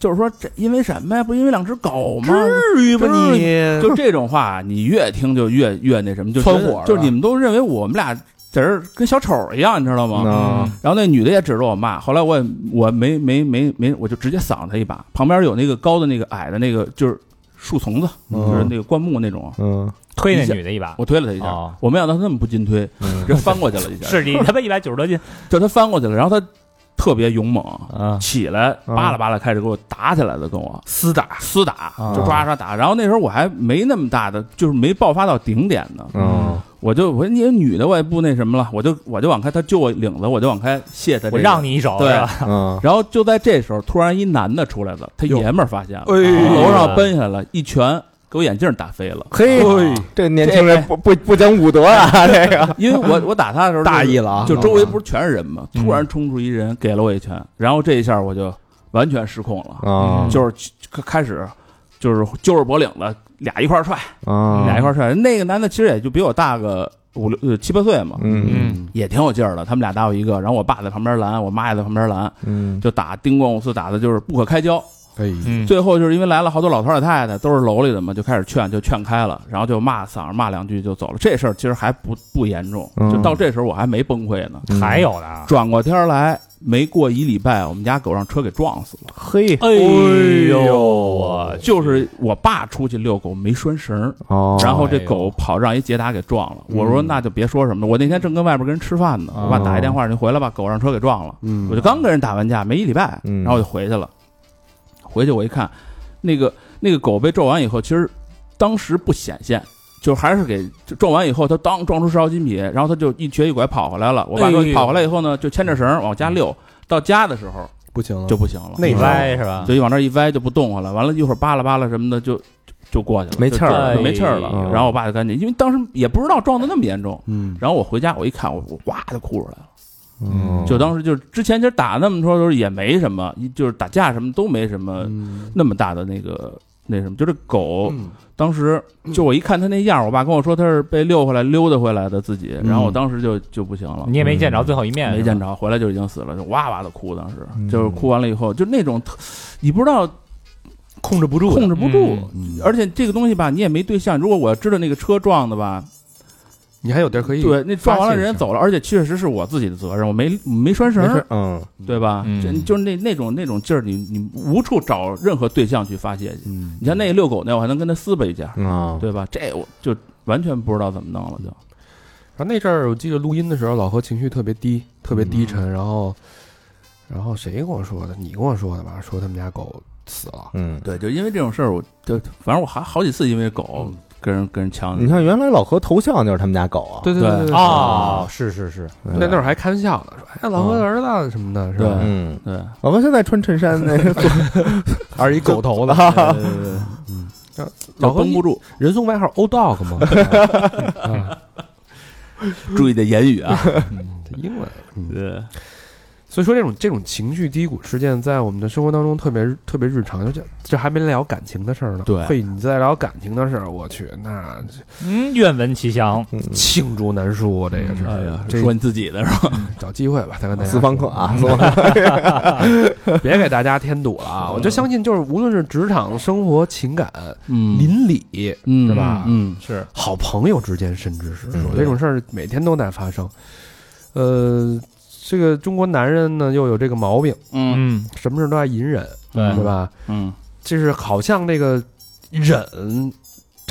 就是说这因为什么呀？不因为两只狗吗？至于吗你？就这种话，你越听就越越那什么，就窜火就是你们都认为我们俩在这跟小丑一样，你知道吗？嗯然后那女的也指着我骂，后来我也我没没没没，我就直接搡她一把。旁边有那个高的那个矮的那个就是树丛子，嗯就是那个灌木那种，嗯推那女的一把，我推了她一下。哦我没想到她那么不禁推，嗯直接翻过去了一下。是你他妈一百九十多斤，就她翻过去了，然后她特别勇猛，啊。起来嗯扒拉扒拉开始给我打起来了，跟我厮打，厮打，啊。就抓抓打。然后那时候我还没那么大的，就是没爆发到顶点呢。嗯。我就我说你女的我也不那什么了，我就我就往开，他揪我领子，我就往开卸他这个。我让你一手，对。嗯。然后就在这时候，突然一男的出来了，他爷们儿发现了，哎从楼上奔下来，一拳给我眼镜打飞了。嘿，这年轻人不不不讲武德啊，这个因为我我打他的时候大意了啊就周围不是全是人嘛，嗯突然冲出一人给了我一拳，然后这一下我就完全失控了，啊就是开始就是揪着脖领子，俩一块儿踹，啊俩一块儿踹。那个男的其实也就比我大个五六呃七八岁嘛，嗯嗯也挺有劲儿的。他们俩打我一个，然后我爸在旁边拦，我妈也在旁边拦，嗯就打叮咣五四，打的就是不可开交。哎，嗯，最后就是因为来了好多老头老太太，都是楼里的嘛，就开始劝，就劝开了，然后就骂嗓子骂两句就走了。这事儿其实还不不严重，嗯就到这时候我还没崩溃呢。嗯还有呢，转过天来，没过一礼拜，我们家狗让车给撞死了。嘿哎呦我就是我爸出去遛狗没拴绳然后这狗跑让一捷达给撞了。嗯我说那就别说什么了，我那天正跟外边跟人吃饭呢，哦我爸打一电话，你回来吧，狗让车给撞了。嗯我就刚跟人打完架没一礼拜，嗯然后我就回去了。回去我一看，那个那个狗被撞完以后，其实当时不显现，就还是给撞完以后，它当撞出十好几米，然后它就一瘸一拐跑回来了。我爸说跑回来以后呢，就牵着绳儿往家溜，到家的时候不行了，就不行了，一那时候歪是吧？就一往那儿一歪就不动了。完了，一会儿扒拉扒拉什么的就就就过去了，没气儿了就就没气儿了。然后我爸就赶紧，因为当时也不知道撞的那么严重。嗯，然后我回家我一看，我我哇就哭出来了。嗯。就当时就是之前其实打那么多都是也没什么，一就是打架什么都没什么嗯。那么大的那个那什么，就这狗嗯。当时就我一看它那样，我爸跟我说它是被溜回来溜达回来的自己，然后我当时就就不行了。你也没见着最后一面，没见着，回来就已经死了，就哇哇的哭。当时嗯。就是哭完了以后，就那种，你不知道控制不住，控制不住，嗯。而且这个东西吧，你也没对象。如果我要知道那个车撞的吧，你还有地儿可以对，那撞完了人家走了，而且确实是我自己的责任，我没没拴绳嗯对吧？就是那那种那种劲儿，你你无处找任何对象去发泄去。嗯，你像那遛狗那，我还能跟他撕巴一架，啊，对吧？这我就完全不知道怎么弄了，就然后那阵儿我记得录音的时候，老何情绪特别低，特别低嗯沉，然后然后谁跟我说的？你跟我说的吧？说他们家狗死了，嗯。对，就因为这种事儿，我就反正我还好几次因为狗跟人跟人抢。你看，原来老何头像就是他们家狗啊，对对对对哦，是是是，那那会儿还开玩笑呢，说哎老何的儿子什么的，是吧？嗯，对，老何现在穿衬衫那个，还是一狗头的，对对对嗯，老绷不住，人送外号 old dog 嘛，啊，注意的言语啊。英文。嗯。对，所以说这种这种情绪低谷事件，在我们的生活当中特别特别日常，就这这还没聊感情的事儿呢。对嘿，你再聊感情的事儿，我去，那嗯，愿闻其详，嗯罄竹难书，这个是。哎呀，这说你自己的是吧？找机会吧，再跟大家私房课啊，私房课，别给大家添堵了啊！我就相信，就是无论是职场、生活、情感、嗯邻里，嗯是吧嗯，是好朋友之间，甚至是嗯说这种事儿每天都在发生。呃，这个中国男人呢又有这个毛病，嗯。嗯，什么事都爱隐忍，对。是吧？嗯，就是好像这个忍，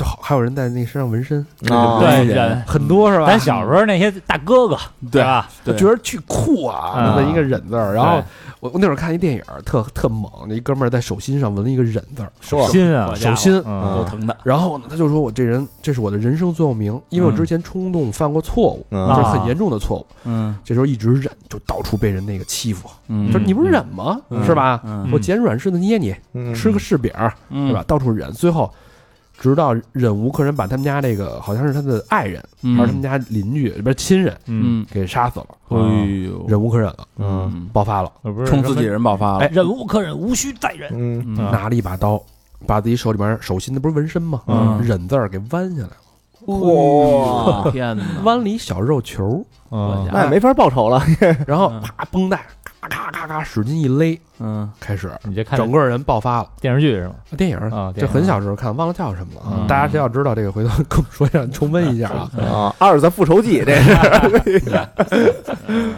就好还有人在那身上纹身，啊对对忍。很多是吧？咱小时候那些大哥哥，对吧？就，觉得巨酷啊，嗯纹一个忍字儿。然后我我那会儿看一电影，特特猛，那一哥们儿在手心上纹了一个忍字儿，手心啊，手心够嗯疼的。然后呢，他就说我这人这是我的人生座右铭，因为我之前冲动犯过错误，嗯就是很严重的错误。嗯这时候一直忍，就到处被人那个欺负，嗯，说你不是忍吗？嗯是吧？嗯我捡软柿子捏你，嗯吃个柿饼是吧？？到处忍，最后直到忍无可忍，把他们家这个好像是他的爱人，嗯。还是他们家邻居，里边亲人，给杀死了。哎呦，忍无可忍了，嗯。爆发了，冲自己人爆发了。哎忍无可忍，无需再忍。嗯。嗯拿了一把刀，把自己手里边手心那不是纹身吗？嗯。忍字儿给弯下来了，哇，天哪！弯了一小肉球，嗯那也没法报仇了，然后嗯。啪绷带，咔咔咔使劲一勒，嗯开始你这看整个人爆发了。电视剧是吗？电影啊这很小时候看，忘了叫什么了。嗯大家谁要知道这个，回头跟我们说一下，重温一下啊。啊，阿尔萨复仇记这是，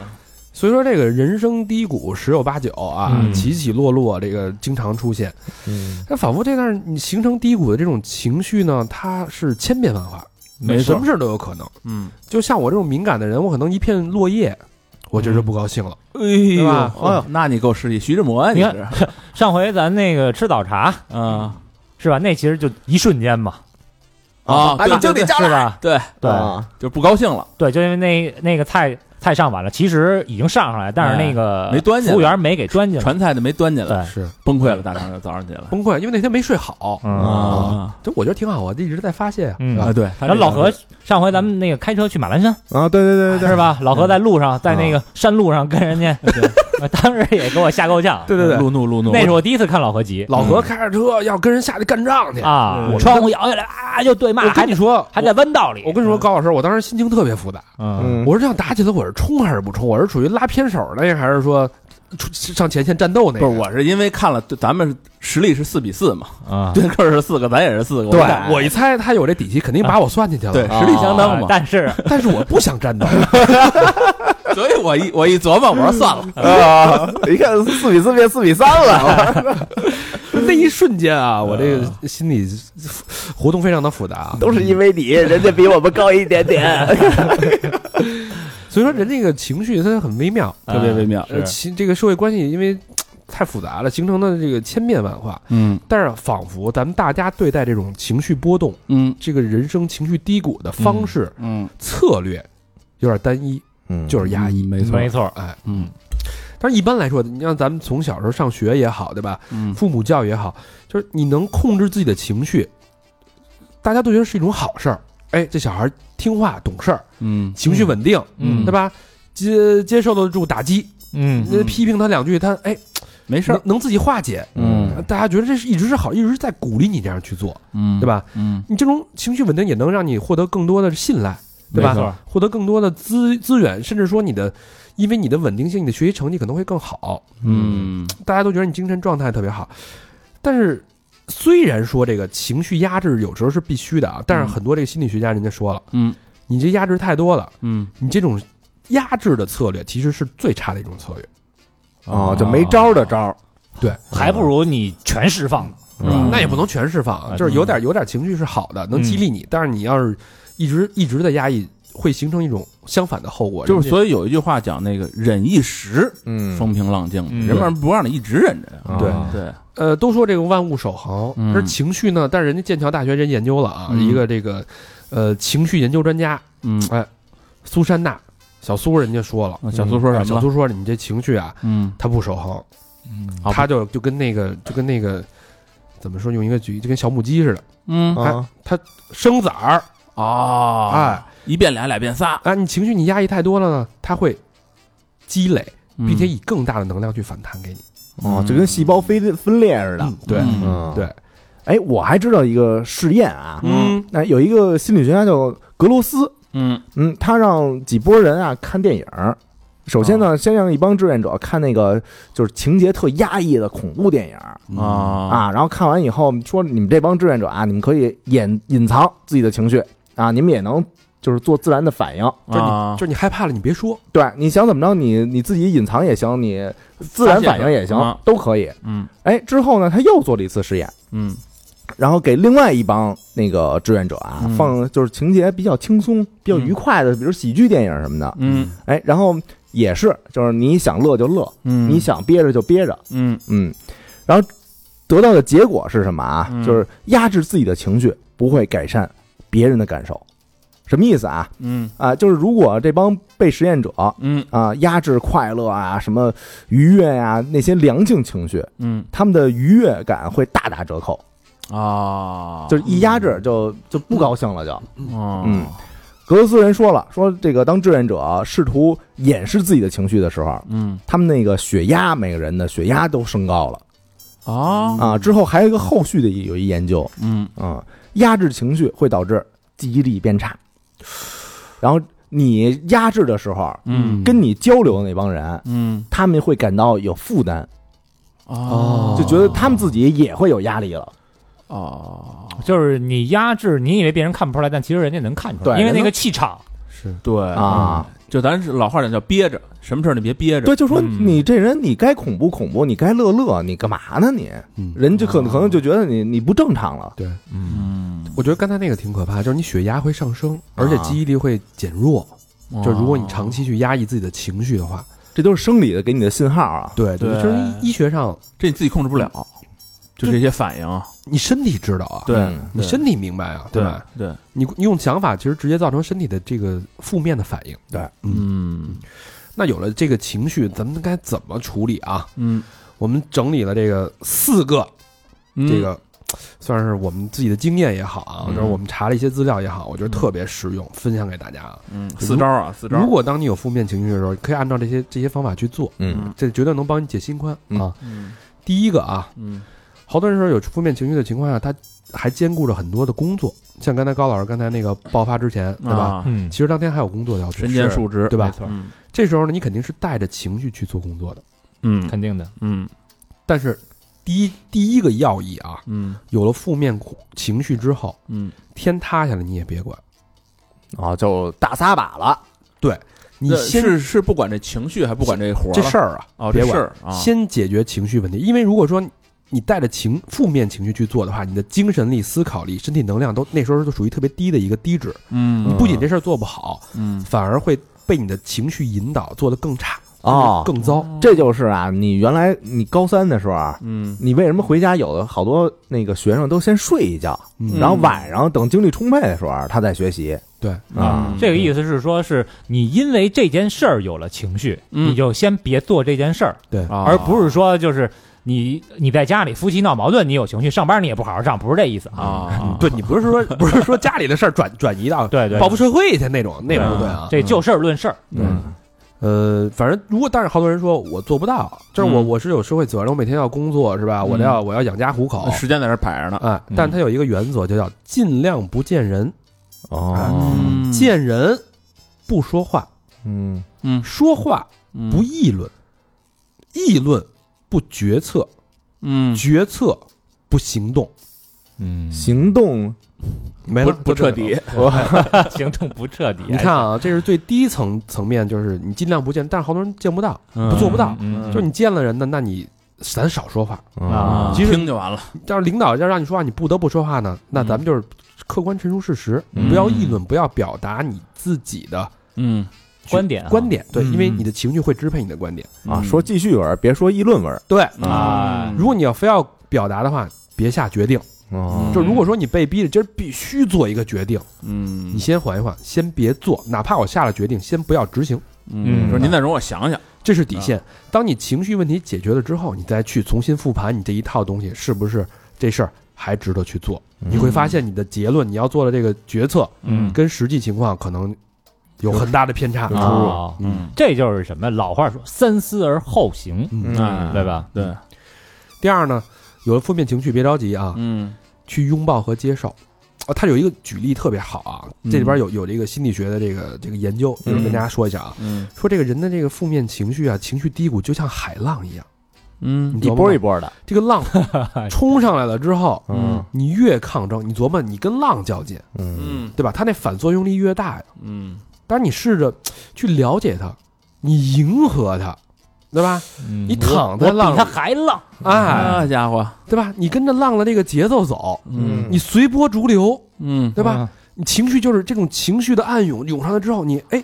所以说，这个人生低谷十有八九啊，嗯起起落落，这个经常出现。嗯那仿佛这段你形成低谷的这种情绪呢，它是千变万化，没什么事儿都有可能。嗯，就像我这种敏感的人，我可能一片落叶，我觉着不高兴了。哎呦，吧哎呦，那你够实力，徐志摩啊，你看是 上回咱那个吃早茶嗯是吧？那其实就一瞬间嘛，啊，就得加是吧？对，对啊就不高兴了，对，就因为那那个菜菜上晚了，其实已经上上来，但是那个没端进来。服务员没给端进来。传菜的没端进来，对，是。崩溃了，大肠就早上起来崩溃，因为那天没睡好。嗯。啊。这我觉得挺好，我一直在发泄。啊。嗯。啊，对，然后老何上回咱们那个开车去马栏山？啊，对对对对是吧？老何在路上，在那个山路上跟人家，呃当时也给我吓够呛。对对对，路怒路怒，那是我第一次看老何急。老何开着车要跟人下去干仗去。啊我，窗户摇下来啊，就对骂，我还跟你说，还在弯道里。我跟你说，高老师，我当时心情特别复杂。嗯，嗯，我说这样打起来，我是冲还是不冲？我是属于拉偏手那个，还是说出上前线战斗那个？不是，我是因为看了，咱们实力是四比四嘛，啊，对克是四个，咱也是四个，对我一猜他有这底气，肯定把我算进去了。对，啊实力相当嘛，但是 但是我不想战斗。所以我一我一琢磨，我说算了，啊，一看四比四变四比三了，那一瞬间啊，我这个心里活动非常的复杂。都是因为你，人家比我们高一点点。所以说人这个情绪它很微妙，特别微妙，呃，其这个社会关系因为 太复杂了，形成的这个千变万化。嗯。但是仿佛咱们大家对待这种情绪波动、嗯。这个人生情绪低谷的方式、嗯，策略有点单一，嗯。就是压抑。没错，没错，哎，嗯。但是一般来说，你像咱们从小时候上学也好，对吧？嗯。父母教育也好，就是你能控制自己的情绪，大家都觉得是一种好事儿。哎，这小孩听话懂事儿，嗯情绪稳定，嗯对吧？接接受得住打击，嗯那批评他两句，他哎没事儿，能能自己化解。嗯大家觉得这是一直是好，一直是在鼓励你这样去做，嗯，对？吧？嗯你这种情绪稳定也能让你获得更多的信赖，对吧没错？获得更多的资资源，甚至说你的，因为你的稳定性，你的学习成绩可能会更好。嗯大家都觉得你精神状态特别好，但是虽然说这个情绪压制有时候是必须的啊，但是很多这个心理学家人家说了，嗯。你这压制太多了，嗯，你这种压制的策略其实是最差的一种策略，哦，就没招儿的招儿，对，还不如你全释放呢，是吧嗯？那也不能全释放啊，啊就是有点有点情绪是好的，能激励你，但是你要是一直一直的压抑，会形成一种相反的后果，就是所以有一句话讲那个忍一时嗯。风平浪静，嗯。人们不让你一直忍着呀，对。啊对，呃，都说这个万物守恒，嗯而情绪呢，但是人家剑桥大学人研究了啊，嗯。一个这个呃情绪研究专家嗯。哎苏珊娜，小苏人家说了，啊小苏说什么小苏说你这情绪啊，嗯，它不守恒，嗯。他就就跟那个就跟那个怎么说，用一个举，就跟小母鸡似的，嗯。啊，生崽儿，哦，哎，一变俩，俩变仨，啊，你情绪你压抑太多了呢，它会积累，嗯。并且以更大的能量去反弹给你。哦，就跟细胞分分裂似的。对，嗯。嗯，对。哎，我还知道一个试验啊，嗯。那有一个心理学家叫格罗斯，嗯。嗯，他让几拨人啊看电影。首先呢，先让一帮志愿者看那个就是情节特压抑的恐怖电影啊。啊，然后看完以后说你们这帮志愿者啊，你们可以掩隐藏自己的情绪啊，你们也能就是做自然的反应。就是你啊就是你害怕了，你别说，对，你想怎么着，你你自己隐藏也行，你自然反应也行啊，都可以。嗯哎，之后呢，他又做了一次实验，嗯然后给另外一帮那个志愿者啊嗯放就是情节比较轻松、比较愉快的，比如喜剧电影什么的。嗯哎，然后也是，就是你想乐就乐，嗯，你想憋着就憋着，嗯嗯。然后得到的结果是什么啊？嗯就是压制自己的情绪不会改善别人的感受。什么意思啊？嗯。啊，就是如果这帮被实验者嗯。啊压制快乐啊、什么愉悦呀、那些良性情绪，嗯。他们的愉悦感会大打折扣。啊，就是一压制就就不高兴了就。哦。嗯，格罗斯人说了，说这个当志愿者试图掩饰自己的情绪的时候，嗯。他们那个血压，每个人的血压都升高了。啊啊。之后还有一个后续的有一研究。嗯。啊，压制情绪会导致记忆力变差，然后你压制的时候，嗯。跟你交流的那帮人，嗯。他们会感到有负担，哦。就觉得他们自己也会有压力了。哦，就是你压制，你以为别人看不出来，但其实人家能看出来，因为那个气场。是。对。啊，就咱是老话讲叫憋着，什么事儿你别憋着。对，就说嗯你这人，你该恐怖恐怖，你该乐乐，你干嘛呢你？嗯，人就可能可能就觉得你你不正常了。对，嗯，我觉得刚才那个挺可怕，就是你血压会上升，而且记忆力会减弱。哦就如果你长期去压抑自己的情绪的话，这都是生理的给你的信号啊。对对，对就是医学上这你自己控制不了，就这些反应。你身体知道啊，对嗯，你身体明白啊，对吧？对，你你用想法其实直接造成身体的这个负面的反应。对，嗯那有了这个情绪，咱们该怎么处理啊？嗯，我们整理了这个四个，嗯这个算是我们自己的经验也好啊，嗯就是我们查了一些资料也好，我觉得特别实用，分享给大家啊。嗯四招啊，四招。如果当你有负面情绪的时候，可以按照这些这些方法去做，嗯这绝对能帮你解心宽嗯啊。嗯第一个啊，嗯好多人说有负面情绪的情况下，他还兼顾着很多的工作，像刚才高老师刚才那个爆发之前，对吧？啊嗯其实当天还有工作要做身，兼数职，对吧没错嗯这时候呢，你肯定是带着情绪去做工作的。嗯肯定的。嗯但是第一第一个要义啊，嗯有了负面情绪之后，嗯，天塌下来你也别管，啊，就大撒把了。对你先是是不管这情绪，还不管这活儿这事儿啊，哦，别管，事儿啊，先解决情绪问题。因为如果说你带着情负面情绪去做的话，你的精神力、思考力、身体能量都那时候都属于特别低的一个低值。嗯。你不仅这事儿做不好，嗯。反而会被你的情绪引导做得更差啊更糟。这就是啊，你原来你高三的时候啊，嗯。你为什么回家有的好多那个学生都先睡一觉，嗯。然后晚上等精力充沛的时候他再学习。对，啊？这个意思是说，是你因为这件事儿有了情绪，嗯。你就先别做这件事儿，对。而不是说就是你你在家里夫妻闹矛盾，你有情绪，上班你也不好好上，不是这意思啊。啊，对你不是说不是说家里的事儿转转移到对对，报复社会去那种，那不对啊。这就事儿论事儿。嗯。呃，反正如果但是好多人说我做不到，就是我嗯。我是有社会责任，我每天要工作是吧？我要我要养家糊口，时间在这儿摆着呢，哎，但他有一个原则，就叫尽量不见人，哦，嗯。见人不说话，嗯。嗯。说话不议论，议论不决策，嗯。决策不行动，嗯，行动。没了不不彻底。行动不彻底。你看啊，这是最低层层面，就是你尽量不见，但是好多人见不到，不做不到。嗯，就是你见了人呢，那你咱少说话。啊其实听就完了，要是领导要让你说话，你不得不说话呢，那咱们就是客观陈述事实，嗯。不要议论，不要表达你自己的嗯观点啊。观点。对，嗯因为你的情绪会支配你的观点。啊，说记叙文，别说议论文。对，啊，如果你要非要表达的话，别下决定。哦。就如果说你被逼着今儿必须做一个决定，嗯。你先缓一缓，先别做，哪怕我下了决定，先不要执行，嗯，说您再容我想想，这是底线。当你情绪问题解决了之后，你再去重新复盘你这一套东西是不是这事儿还值得去做，你会发现你的结论，你要做的这个决策嗯。跟实际情况可能有很大的偏差。有。啊，嗯，这就是什么？老话说“三思而后行嗯，哎对吧？对，第二呢，有了负面情绪别着急啊，嗯。去拥抱和接受。啊，他有一个举例特别好啊，嗯。这里边有有这个心理学的这个这个研究，就是跟大家说一下啊，嗯。说这个人的这个负面情绪啊，情绪低谷就像海浪一样，嗯。一波一波的。这个浪 冲上来了之后，嗯。你越抗争，你琢磨你跟浪较劲，嗯。嗯对吧？它那反作用力越大呀。嗯当然你试着去了解他，你迎合他，对吧？嗯你躺在我比他里，还浪，哎，那家伙，对吧？你跟着浪的这个节奏走，嗯你随波逐流，嗯对吧？你情绪就是这种情绪的暗涌涌上来之后，你哎，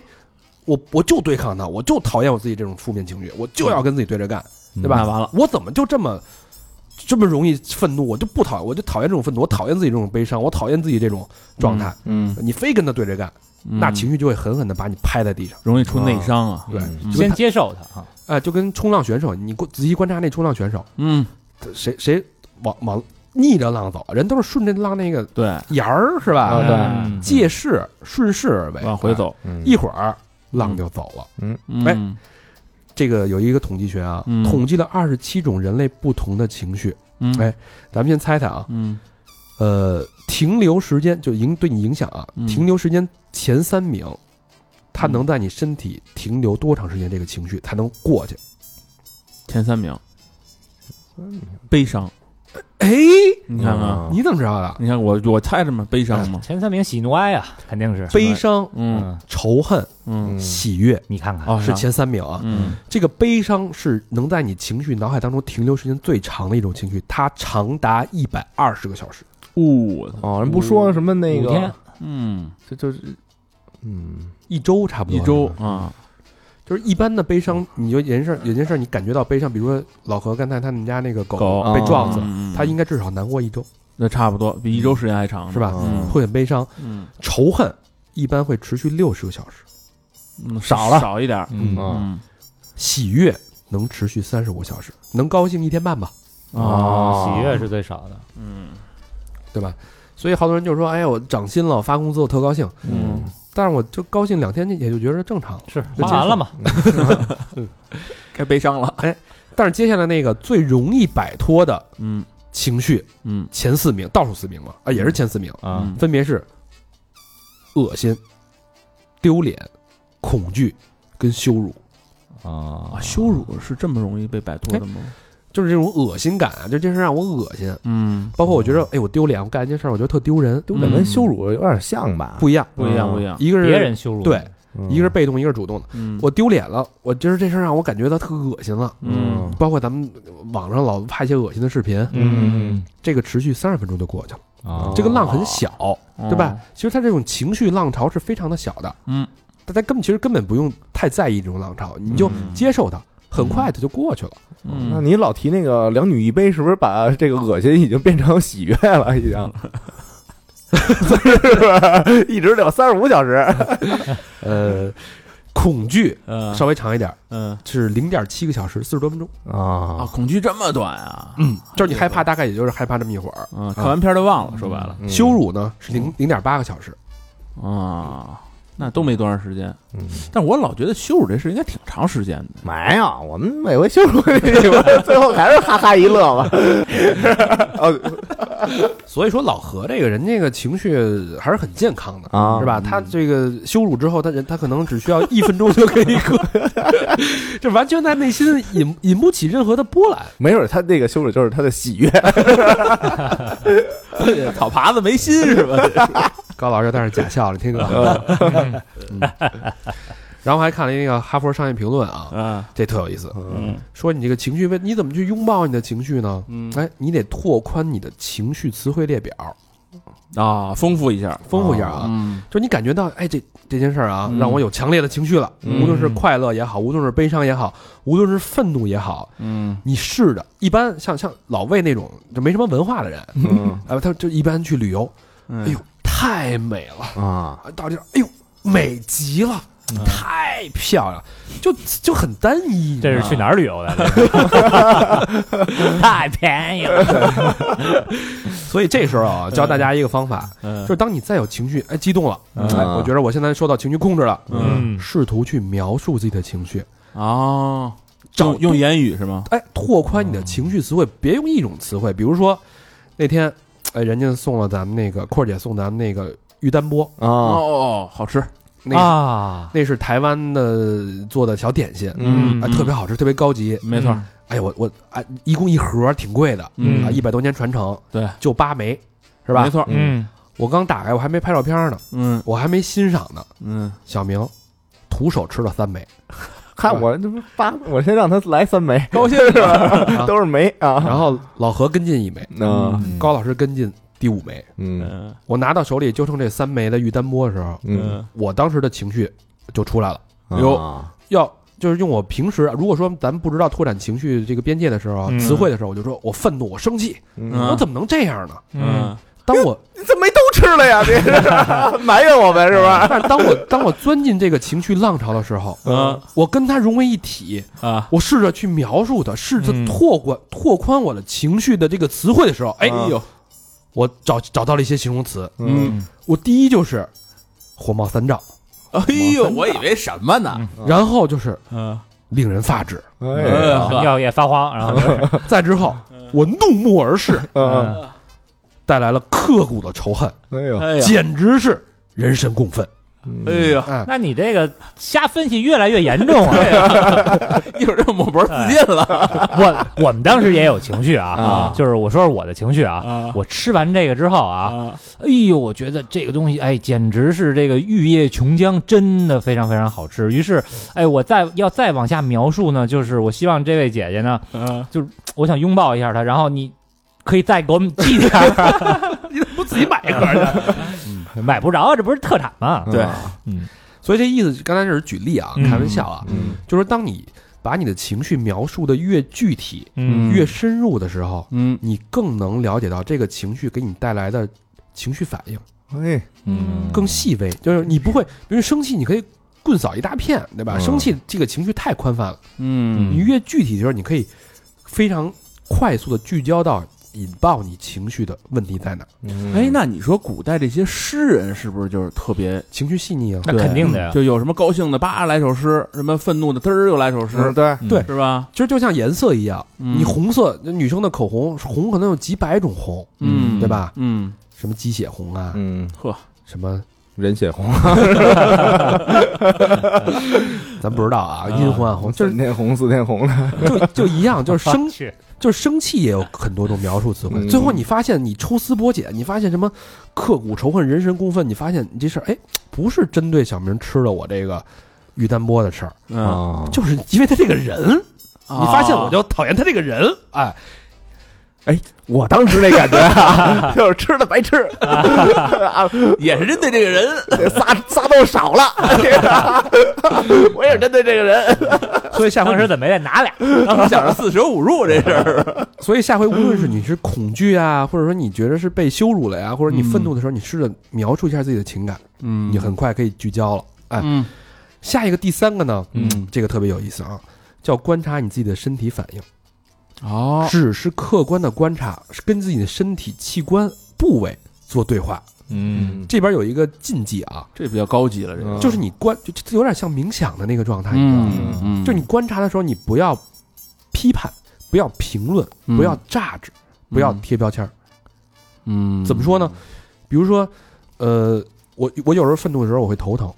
我我就对抗他，我就讨厌我自己这种负面情绪，我就要跟自己对着干，对吧？那完了，我怎么就这么这么容易愤怒？我就不讨厌，我就讨厌这种愤怒，我讨厌自己这种悲伤，我讨厌自己这种状态。嗯，你非跟他对着干，那情绪就会狠狠的把你拍在地上。容易出内伤啊，对，嗯。就跟他先接受他啊。哎，就跟冲浪选手，你仔细观察那冲浪选手，嗯，谁谁往往逆着浪走，人都是顺着浪那个对，沿儿是吧？啊对。嗯。借势顺势而为，往回走，嗯。一会儿浪就走了。嗯。哎这个有一个统计学啊，嗯。统计了二十七种人类不同的情绪。嗯。哎咱们先猜猜啊，嗯呃，停留时间就影对你影响啊，嗯。停留时间前三名，它能在你身体停留多长时间，这个情绪才能过去？前三名，悲伤。哎，你看看，嗯你怎么知道的？你看我我猜着嘛，悲伤嘛，前三名喜怒哀啊，肯定是。悲伤、嗯。仇恨、嗯。喜悦你看看，哦是前三名啊。嗯。这个悲伤是能在你情绪脑海当中停留时间最长的一种情绪，它长达一百二十个小时。呜哦，人不说什么那五天个，嗯。这就是，嗯。一周差不多，一周啊就是一般的悲伤，你就有件事儿有件事儿你感觉到悲伤，比如说老何刚才他们家那个狗狗被撞死了，嗯嗯。他应该至少难过一周，那差不多比一周时间还长是吧？嗯。会很悲伤，嗯。仇恨一般会持续六十个小时，嗯少了。少一点嗯。啊嗯。喜悦能持续三十五小时，能高兴一天半吧，啊。喜悦是最少的，嗯对吧？所以好多人就说：“哎呀，我涨薪了，我发工资我特高兴。嗯”但是我就高兴两天，也就觉得正常了。是就花完了嘛？该悲伤了哎但是接下来那个最容易摆脱的嗯情绪嗯前四名，倒数四名嘛，啊，也是前四名，啊，嗯分别是恶心、丢脸、恐惧跟羞辱。啊啊，羞辱是这么容易被摆脱的吗？就是这种恶心感啊，就这事让我恶心。嗯，包括我觉得，哎，我丢脸，我干一件事儿，我觉得特丢人，丢脸跟羞辱有点像吧？不一样，不一样嗯不一样，一个是别人羞辱对，嗯。一个是被动，一个是主动的。嗯。我丢脸了，我就是这事儿让我感觉到特恶心了。嗯。包括咱们网上老拍一些恶心的视频，嗯。这个持续三十分钟就过去了。啊，这个浪很小，对吧？哦？其实他这种情绪浪潮是非常的小的，嗯，大家根本其实根本不用太在意这种浪潮，你就嗯。接受它，很快它就过去了。嗯那你老提那个两女一杯，是不是把这个恶心已经变成喜悦了？已经，是不是？一直聊三十五小时。呃，恐惧嗯稍微长一点，嗯是零点七个小时，四十多分钟。啊，啊，恐惧这么短啊？嗯，就是你害怕，大概也就是害怕这么一会儿。嗯，看完片儿都忘了，说白了嗯羞辱呢是零零点八个小时，啊，那都没多长时间。嗯但我老觉得羞辱这事应该挺长时间的。没有，我们每回羞辱你，最后还是哈哈一乐嘛。哦 所以说老何这个人这个情绪还是很健康的啊是吧？他这个羞辱之后，他人他可能只需要一分钟就可以过，这完全在内心引引不起任何的波澜。没准他那个羞辱就是他的喜悦。草耙子没心是吧？高老师在那儿假笑，了听着。嗯。然后还看了一个哈佛商业评论啊，啊，这特有意思，嗯。说你这个情绪问，你怎么去拥抱你的情绪呢？嗯。哎，你得拓宽你的情绪词汇列表，啊，丰富一下。丰富一下啊。嗯。就你感觉到，哎，这这件事儿啊，嗯。让我有强烈的情绪了，嗯。无论是快乐也好，无论是悲伤也好，无论是愤怒也好，嗯。你试着，一般像像老魏那种就没什么文化的人，嗯。啊，他就一般去旅游，哎哎呦，太美了，啊，啊到这儿，哎呦，美极了，嗯。太漂亮，就就很单一，这是去哪儿旅游的？太便宜了，所以这时候啊，教大家一个方法，嗯。就是当你再有情绪，哎，激动了，嗯。哎，我觉得我现在受到情绪控制了，嗯。试图去描述自己的情绪，哦，找用用言语是吗？哎，拓宽你的情绪词汇，别用一种词汇。比如说那天，哎，人家送了咱们那个阔儿姐送咱们那个玉丹波，啊，哦，好吃，那、啊，那是台湾的做的小点心，嗯啊，特别好吃，特别高级。没错，哎呀，我我哎，一共一盒挺贵的，嗯啊，一百多年传承，对，就八枚，是吧？没。错，嗯我刚打开，我还没拍照片呢，嗯我还没欣赏呢。嗯，小明徒手吃了三枚，看我这不发，我先让他来三枚，高兴是吧？啊 都是枚啊。然后老何跟进一枚，嗯高老师跟进第五枚。嗯嗯我拿到手里就剩这三枚的玉丹波的时候，嗯，我当时的情绪就出来了。哟啊要就是用我平时如果说咱们不知道拓展情绪这个边界的时候，嗯词汇的时候，我就说我愤怒，我生气，我怎么能这样呢？嗯当我你怎么没都吃了呀？你是 埋怨我们是吧？但是当我当我钻进这个情绪浪潮的时候，嗯。我跟它融为一体，啊，我试着去描述它，试着嗯。拓宽拓宽我的情绪的这个词汇的时候，哎哎呦，我找找到了一些形容词。嗯，我第一就是火冒三丈，哎呦，我以为什么呢？然后就是嗯，令人发指，哎尿液发黄，然后就是再之后我怒目而视，嗯，带来了刻骨的仇恨，哎呦，哎呀，简直是人神共愤。哎呀，哎，那你这个瞎分析越来越严重啊！一会儿就抹脖自尽了。我我们当时也有情绪啊，啊。就是我说说我的情绪啊。啊。我吃完这个之后啊，啊！哎呦，我觉得这个东西，哎，简直是这个玉液琼浆，真的非常非常好吃。于是，哎，我再要再往下描述呢，就是我希望这位姐姐呢，就是，我想拥抱一下她，然后你可以再给我们寄点儿，你怎么不自己买一盒去？买不着，这不是特产吗？对。嗯所以这意思刚才只是举例啊，嗯。开玩笑啊，嗯。就是当你把你的情绪描述的越具体、嗯。越深入的时候，嗯。你更能了解到这个情绪给你带来的情绪反应。哎，嗯。更细微。就是你不会，比如生气，你可以棍扫一大片，对吧？嗯。生气这个情绪太宽泛了，嗯。你越具体的时候，你可以非常快速的聚焦到引爆你情绪的问题在哪哎，那你说古代这些诗人是不是就是特别情绪细腻啊。那肯定的呀。就有什么高兴的叭来首诗，什么愤怒的嘚儿又来首诗嗯，对，嗯对是吧？其实就像颜色一样，嗯你红色，女生的口红红可能有几百种红，嗯，对吧？嗯，什么鸡血红啊，嗯，呵，什么人血红，咱不知道啊，阴红暗红，就是三天红四天红的，就就一样，就是生 气就是生气也有很多种描述词汇。嗯最后你发现你抽丝剥茧，你发现什么刻骨仇恨、人神共愤，你发现你这事儿哎不是针对小明吃了我这个玉丹波的事儿，嗯，啊，就是因为他这个人，啊你发现我就讨厌他这个人，哎，我当时那感觉啊，就是吃的白吃，也是针对这个人，这仨仨都少了，我也是针对这个人，所以下回是怎么也得拿俩？当时想着四舍五入这事儿，所以下回无论是你是恐惧啊，或者说你觉得是被羞辱了呀，或者你愤怒的时候，你试着描述一下自己的情感，嗯。你很快可以聚焦了。哎，嗯。下一个第三个呢，嗯。这个特别有意思啊，叫观察你自己的身体反应，哦，只是客观的观察，是跟自己的身体器官部位做对话。嗯。这边有一个禁忌啊，这比较高级了，这个，嗯。就是你观，就就有点像冥想的那个状态，你知道吗？嗯嗯，就你观察的时候，你不要批判，不要评论，嗯。不要榨汁，不要贴标签儿。嗯，怎么说呢？比如说，呃，我我有时候愤怒的时候我会头疼，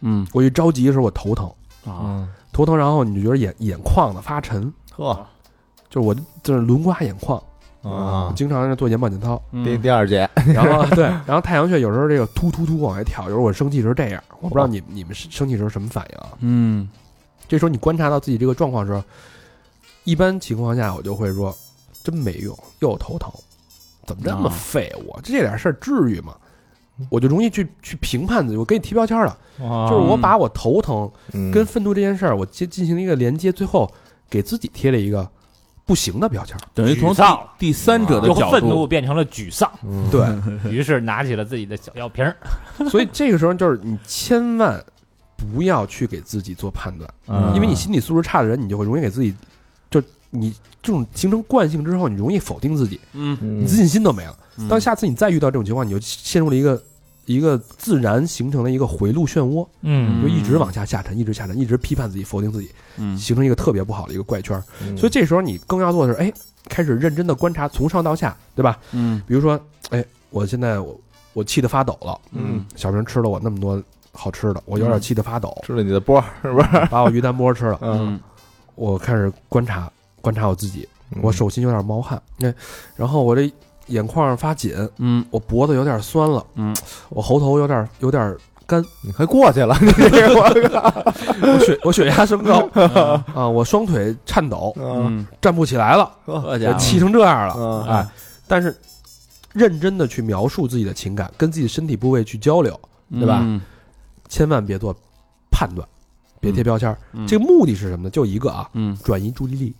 嗯。我一着急的时候我头疼，啊，头疼，然后你就觉得眼眼眶子发沉，呵就是我就是轮刮眼眶，啊，经常在做眼保健操，嗯。第第二节，然后 对，然后太阳穴有时候这个突突突往外跳，有时候我生气时候这样，我不知道你 你们生气时候什么反应啊？嗯。这时候你观察到自己这个状况的时候，一般情况下我就会说，真没用，又头疼，怎么这么啊？废？物这点事儿至于吗？我就容易去去评判自己，我给你贴标签了，就是我把我头疼嗯。跟愤怒这件事儿，我进进行了一个连接，最后给自己贴了一个不行的标签。等于从第第三者的角度。愤怒，变成了沮丧，嗯。对，于是拿起了自己的小药瓶儿。所以这个时候就是你千万不要去给自己做判断，嗯。因为你心理素质差的人，你就会容易给自己，就你这种形成惯性之后，你容易否定自己，嗯，嗯。你自信心都没了。嗯。当下次你再遇到这种情况，你就陷入了一个一个自然形成的一个回路漩涡，嗯。就一直往下下沉，一直下沉，一直批判自己、否定自己，嗯。形成一个特别不好的一个怪圈。嗯。所以这时候你更要做的是，哎，开始认真的观察，从上到下，对吧？嗯。比如说，哎，我现在我我气得发抖了，嗯，小明吃了我那么多好吃的，我有点气得发抖，吃了你的波是不是？把我鱼蛋波吃了，嗯，我开始观察观察我自己，我手心有点冒汗，哎，然后我这眼眶发紧，嗯。我脖子有点酸了，嗯，我喉头有点有点干，你快过去了，你这个我靠，我血我血压升高啊，我双腿颤抖，嗯。嗯，站不起来了，我气成这样了，嗯。哎，但是认真的去描述自己的情感，跟自己身体部位去交流，对吧嗯？千万别做判断，别贴标签这个目的是什么呢？就一个啊，嗯，转移注意力，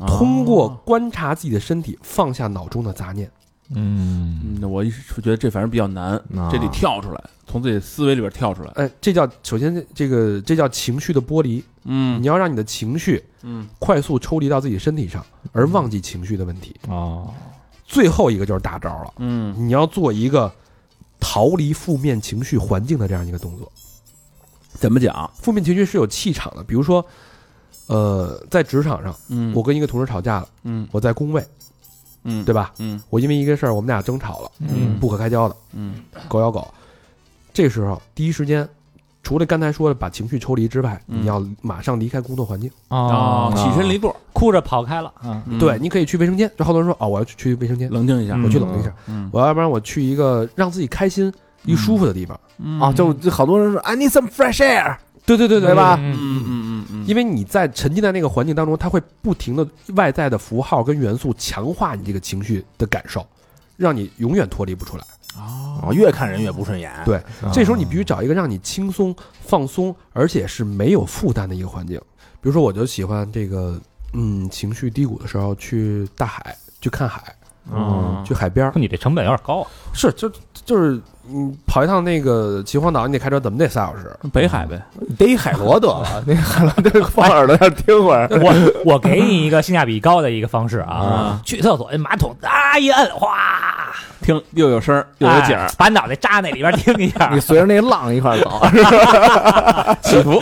哦。通过观察自己的身体，放下脑中的杂念。嗯嗯，我一直觉得这反正比较难，啊这得跳出来，从自己思维里边跳出来。哎，这叫首先这个这叫情绪的剥离。嗯你要让你的情绪嗯快速抽离到自己身体上，而忘记情绪的问题。哦，最后一个就是大招了，嗯你要做一个逃离负面情绪环境的这样一个动作。怎么讲？负面情绪是有气场的，比如说，呃，在职场上，嗯我跟一个同事吵架了，嗯我在工位，嗯对吧？嗯。我因为一个事儿，我们俩争吵了，嗯。不可开交的，嗯。狗咬狗。这时候第一时间除了刚才说的把情绪抽离之外，嗯。你要马上离开工作环境。哦，起身离座，哭着跑开了，嗯。嗯。对，，你可以去卫生间，就好多人说哦，我要去去卫生间，冷静一下，我去冷静一下，嗯，我要不然我去一个让自己开心、一舒服的地方。嗯。啊，就就好多人说 I need some fresh air，对对对对吧？嗯嗯，因为你在沉浸在那个环境当中，它会不停的外在的符号跟元素强化你这个情绪的感受，让你永远脱离不出来。哦啊，越看人越不顺眼。对啊这时候你必须找一个让你轻松、放松，而且是没有负担的一个环境。比如说，我就喜欢这个，嗯，情绪低谷的时候去大海，去看海，嗯去海边儿。你这成本有点高啊，是，就就是，嗯，跑一趟那个秦皇岛，你得开车，怎么得仨小时？北海呗，逮海螺得了，那海螺得放耳朵上听会儿。我我给你一个性价比高的一个方式啊啊，去厕所马桶啊一摁，哗，听又有声儿又有景把脑袋扎那里边听一下。你，随着那浪一块儿走，起伏，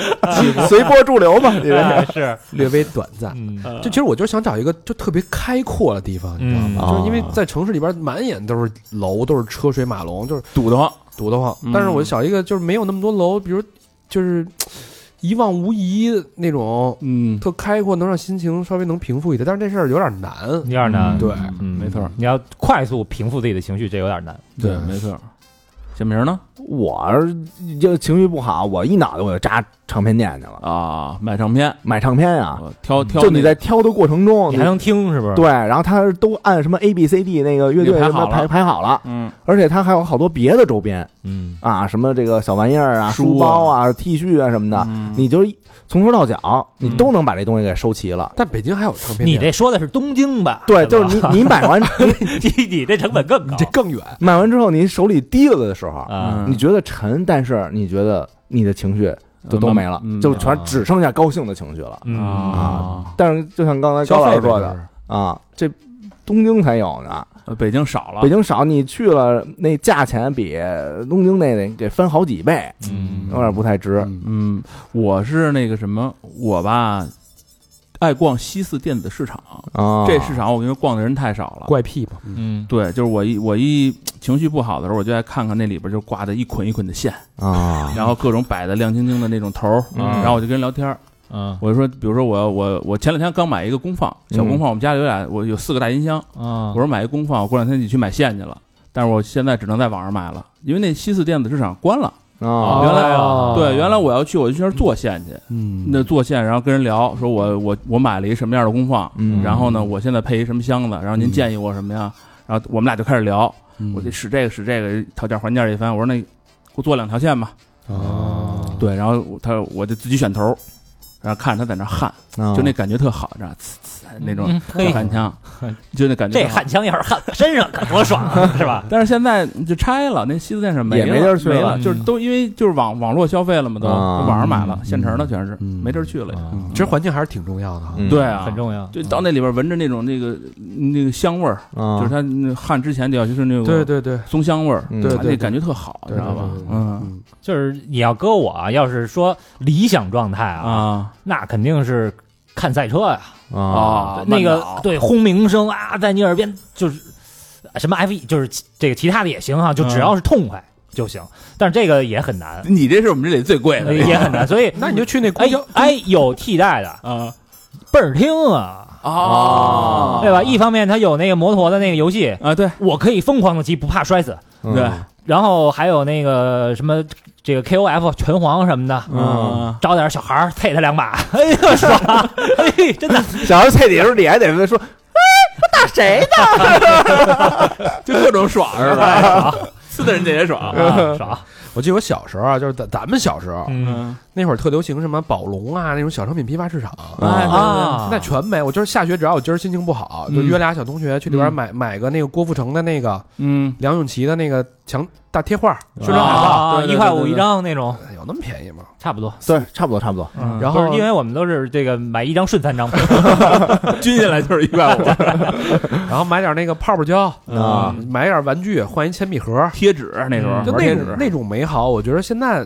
随波逐流嘛，你这哎是，略微短暂。嗯。就其实我就是想找一个就特别开阔的地方，你知道吗？嗯。就是因为在城市里边满眼都是楼，都是车水马龙，就是堵得慌，堵得慌嗯。但是我想一个就是没有那么多楼，比如就是一望无遗那种嗯，特开阔，能让心情稍微能平复一点。但是这事儿有点难。有点难，对嗯，没错，你要快速平复自己的情绪，这有点难。对，没错。小明呢？我就情绪不好，我一脑袋我就扎唱片店去了，啊，买唱片，买唱片啊。挑挑，就你在挑的过程中，你还能听是不是？对，然后他都按什么 A B C D 那个乐队什么排排排好了，嗯。而且他还有好多别的周边。嗯，啊，什么这个小玩意儿啊、书包啊、T 恤啊什么的，嗯。你就一从头到脚你嗯都能把这东西给收齐了。但北京还有唱片你，这说的是东京吧？对，就是你你买完 你你这成本更高。这更远。买完之后，你手里提了的时候，你觉得沉，但是你觉得你的情绪就都没了，嗯就全只剩下高兴的情绪了。嗯。啊，但是就像刚才高老师说的啊，这东京才有呢，呃北京少了，北京少，你去了那价钱比东京那得得翻好几倍，嗯。有点不太值。嗯。嗯，我是那个什么，我吧爱逛西四电子市场，啊，这市场我跟你说逛的人太少了。怪癖吧。嗯。对，就是我一我一情绪不好的时候，我就爱看看那里边就挂的一捆一捆的线，啊，然后各种摆的亮晶晶的那种头儿，嗯。然后我就跟人聊天儿，嗯。我就说，比如说我我我前两天刚买一个功放，小功放，我们家里有俩，我有四个大音箱，啊我说买一功放，我过两天你去买线去了，但是我现在只能在网上买了，因为那西四电子市场关了。啊，原来哦。对，原来我要去，我就去那儿做线去，嗯。那做线，然后跟人聊，说我我我买了一什么样的功放，嗯。然后呢，我现在配一什么箱子，然后您建议我什么呀？然后我们俩就开始聊，我就使这个使这个，讨价还价一番，我说那给我做两条线吧，哦，对，然后他我就自己选头，然后看着他在那焊，啊就那感觉特好，知道？呲呲那种焊枪，就那感觉这焊枪要是焊身上可多爽啊，是吧？但是现在就拆了，那西子电视没也没地儿去了了，就是都因为就是网网络消费了嘛，都啊网上买了现成的，全是嗯没地儿去了。嗯其实环境还是挺重要的对啊，很重要。就到那里边闻着那种那个那个香味儿，啊，就是它那焊之前得要就是那种对对对松香味儿，对对那感觉特好，知道吧？嗯嗯，就是你要搁我啊，要是说理想状态啊，啊那肯定是看赛车呀，啊啊，那个对轰鸣声啊，在你耳边就是什么 F E，，就是这个其他的也行啊，就只要是痛快就行。但是这个也很难，你这是我们这里最贵的也很难，所以 那你就去那公哎交，哎有替代的啊 倍儿听啊，啊对吧？一方面它有那个摩托的那个游戏，啊对我可以疯狂的骑，不怕摔死。嗯对，然后还有那个什么这个 KOF 拳皇什么的，嗯。找点小孩儿啐他两把，哎呀爽，哎，真的。小孩啐你的时候你还得说，我打谁呢？就各种爽是吧？是的人家也爽，啊爽，我记得我小时候啊，就是咱咱们小时候嗯。那会儿特流行什么宝龙啊那种小商品批发市场。哎啊，现在全没，我就是下学，只要我今儿心情不好，就嗯。约俩小同学去里边嗯。买买个那个郭富城的那个嗯。梁咏琪的那个墙大贴画、宣传海报，一块五一张那种，哎有那么便宜吗？差不多。对，差不多差不多。嗯。然后因为我们都是这个买一张顺三张，均下来就是一块五。然后买点那个泡泡胶啊。买点玩具换一铅笔盒，贴纸那时候嗯就那种那种美好，我觉得现在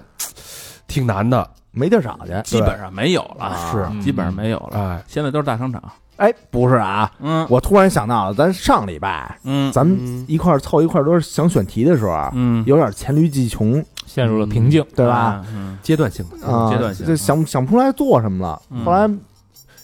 挺难的。没地儿找去。基本上没有了，是。嗯基本上没有了，哎，现在都是大商场。哎，不是啊，嗯我突然想到了，咱上礼拜嗯咱们嗯一块儿凑一块儿都是想选题的时候啊，嗯有点黔驴技穷，陷入了瓶颈。对吧？嗯？阶段性的，啊，阶段性就想想不出来做什么了。嗯后来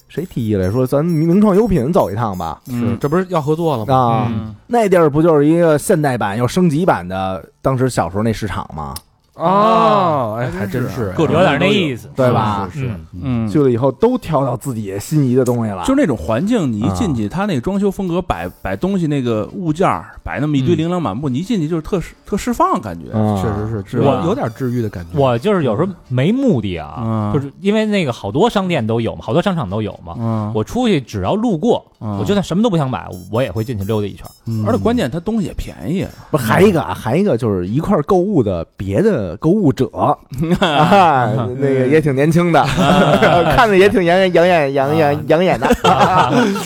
谁提议来说咱名创优品走一趟吧？是这不是要合作了吗？啊，嗯那地儿不就是一个现代版又升级版的当时小时候那市场吗？哦，哎，还还真是各种有点那意思，对吧？是是嗯嗯，去了以后都挑到自己心仪的东西了，就那种环境，你一进去，他那个装修风格，摆摆东西那个物件儿，摆那么一堆嗯琳琅满目，你一进去就是特特释放感觉。啊确实是，是吧有有点治愈的感觉。我就是有时候没目的啊，嗯就是因为那个好多商店都有嘛，好多商场都有嘛。嗯，我出去只要路过，嗯我就算什么都不想买，我也会进去溜达一圈。嗯而且关键它东西也便宜，不是还一个啊，还一个就是一块购物的别的购物者，啊，那个也挺年轻的，看着也挺养眼养眼养眼养眼的，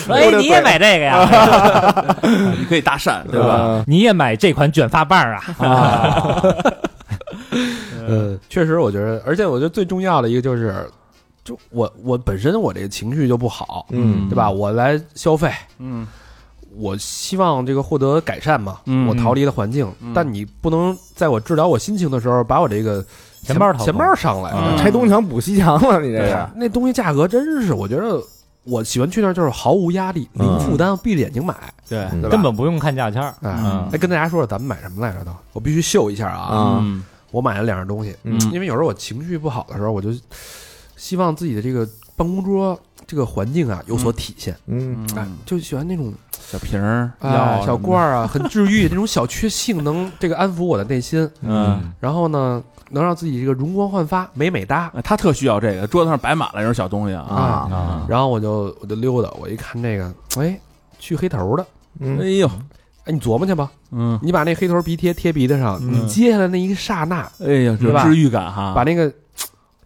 哎，你也买这个呀？你可以搭讪，对吧？你也买这款卷发棒啊？啊，呃，确实，我觉得，而且我觉得最重要的一个就是，就我我本身我这个情绪就不好，嗯。对吧？我来消费，嗯我希望这个获得改善嘛，嗯我逃离的环境，嗯。但你不能在我治疗我心情的时候，把我这个钱包钱包上来，嗯。拆东墙补西墙了，你这是。那东西价格真是，我觉得我喜欢去那儿就是毫无压力，嗯。零负担，闭着眼睛买，对，嗯对吧？根本不用看价签儿。哎嗯。哎，跟大家说说咱们买什么来着都，我必须秀一下啊！我买了两样东西，嗯。因为有时候我情绪不好的时候，我就希望自己的这个办公桌这个环境啊有所体现，嗯。哎，就喜欢那种小瓶儿、啊小罐，儿啊，很治愈，这种小确幸能这个安抚我的内心，嗯，然后呢，能让自己这个容光焕发，美美哒。他特需要这个，桌子上摆满了这种小东西啊。啊，啊，然后我就我就溜达，我一看这个，哎，去黑头的，嗯哎呦，哎，你琢磨去吧，嗯，你把那黑头鼻贴贴鼻子上，嗯。你接下来那一刹那，哎呀，对吧治愈感哈，把那个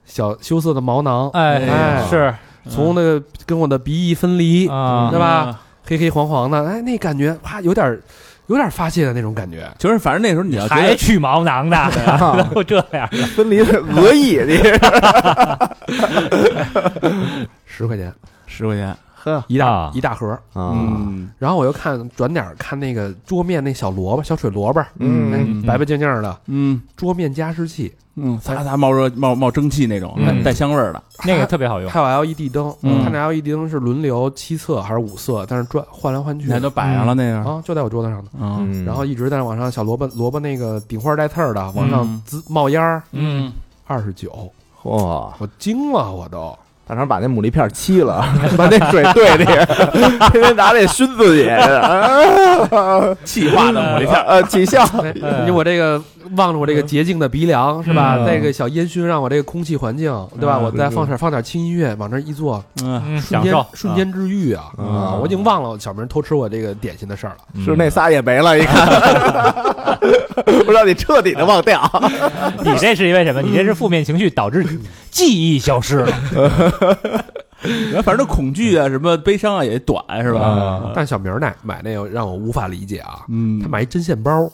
小羞涩的毛囊哎哎是。从那个跟我的鼻翼分离，啊对吧？黑黑黄黄的，哎，那感觉啪有点有点发泄的那种感觉。就是反正那时候你要觉得还去毛囊的，然后这样。分离的 恶意，十块钱。十块钱，呵一大、啊。一大盒，啊，嗯。然后我又看转点儿看那个桌面那小萝卜小水萝卜，嗯。白白净净的嗯。桌面加湿器，嗯，擦擦冒热冒冒蒸汽那种，嗯。带带香味儿的，那个特别好用。还有 LED 灯，嗯。它那 LED 灯是轮流七色还是五色，但是转换来换去。那都摆上了那个，啊，就在我桌子上的。嗯。嗯，然后一直在那往上小萝卜萝卜那个顶花带刺儿的往上嗯。滋冒烟儿，嗯，二十九，哇，我惊了，我都。大肠把那牡蛎片沏了，把那水兑里，天天拿那熏自己，啊气化的牡蛎片，呃，起效，你我这个望着我这个洁净的鼻梁是吧？嗯那个小烟熏让我这个空气环境对吧？嗯我再放点放点轻音乐，往那一坐，嗯，嗯，瞬间瞬间治愈啊！嗯啊，我已经忘了小明偷吃我这个点心的事儿了。是那仨也没了，一看，不让你彻底的忘掉，你这是因为什么？你这是负面情绪导致记忆消失了。反正恐惧啊，什么悲伤啊也短是吧啊？但小明儿买买那个让我无法理解啊，嗯他买一针线包，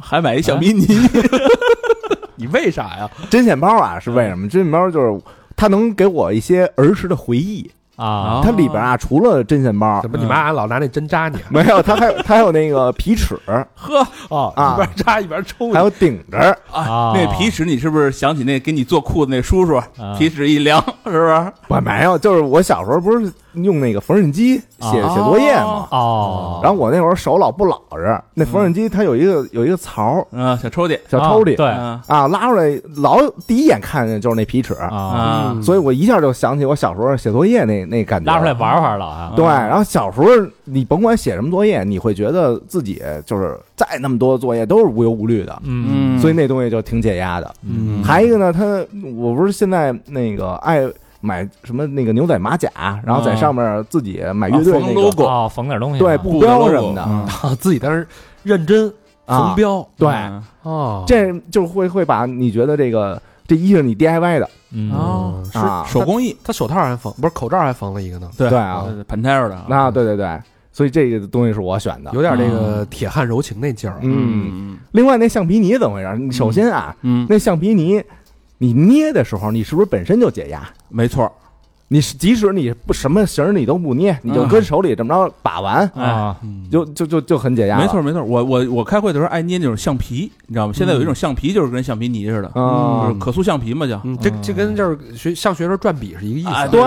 还买一小迷你，你为啥呀？针线包啊，是为什么？针线包就是它能给我一些儿时的回忆，啊它里边啊除了针线包怎，么你妈老拿那针扎你啊？没有，它还有它还有那个皮尺，呵哦，啊一边扎一边抽还。有顶着，啊那皮尺你是不是想起那给你做裤子那叔叔？啊皮尺一量，是不是？我没有，就是我小时候不是用那个缝纫机写哦。写作业嘛，哦，然后我那会儿手老不老实，那缝纫机它有一个有一个槽嗯，小抽屉，小抽屉。对。嗯啊，拉出来老第一眼看见就是那皮尺，啊，啊，所以我一下就想起我小时候写作业那那感觉，拉出来。玩玩了啊。对，然后小时候你甭管写什么作业，你会觉得自己就是再那么多作业都是无忧无虑的，嗯。所以那东西就挺解压的。嗯。还一个呢，他我不是现在那个爱买什么那个牛仔马甲，然后在上面自己买乐队啊缝那个 logo 哦，缝点东西啊。对布标什么的自己在那认真啊缝，标对，嗯。哦，这就会会把你觉得这个这衣裳你 DIY 的嗯。哦是啊，手工艺，他手套还缝，不是口罩还缝了一个呢，对对啊，盘带的啊，啊，对对对，所以这个东西是我选的。有点这个铁汉柔情那劲儿。嗯，嗯。另外那橡皮泥怎么回事？你首先啊，嗯，那橡皮泥你捏的时候，你是不是本身就解压？没错，你是即使你不什么型儿你都不捏，你就嗯。跟手里这么着把玩，啊，就就就就很解压了。没错没错，我我我开会的时候爱捏那种橡皮，你知道吗？现在有一种橡皮就是跟橡皮泥似的，啊就是可塑橡皮嘛叫。嗯，这这跟就是学上学时候转笔是一个意思。啊，对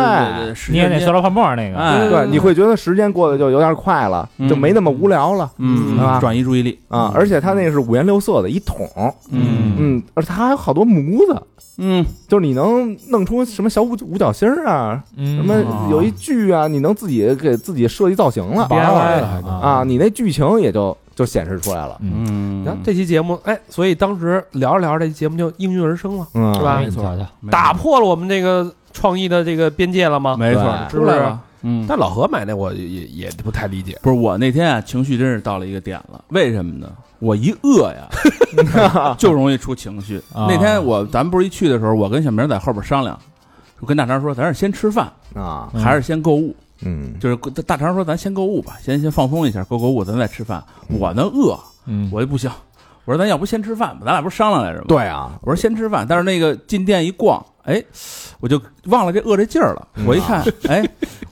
捏那塑料泡沫那个，哎，对，你会觉得时间过得就有点快了，嗯。就没那么无聊了嗯，是吧？转移注意力，啊！而且它那个是五颜六色的一桶，嗯嗯，而且它还有好多模子，嗯，就是你能弄出什么小五五角星儿啊，嗯。什么哦有一剧啊，你能自己给自己设计造型了。DIY 了还能啊，你那剧情也就就显示出来了，嗯，嗯，然后这期节目，哎，所以当时聊着聊着，这期节目就应运而生了，嗯，是吧？没错，打破了我们这个创意的这个边界了吗？没错，对。出来了。嗯，但老何买那我也也也不太理解，不是我那天啊，情绪真是到了一个点了。为什么呢？我一饿呀，就容易出情绪。啊。那天我咱们不是一去的时候，我跟小明在后边商量，我跟大肠说，咱是先吃饭啊，还是先购物？嗯就是大肠说，咱先购物吧，先先放松一下，购购物，咱再吃饭。我呢饿，嗯，我就不行。我说咱要不先吃饭吧，咱俩不是商量来着吗？对啊，我说先吃饭，但是那个进店一逛，哎，我就忘了这饿这劲儿了。我一看，哎，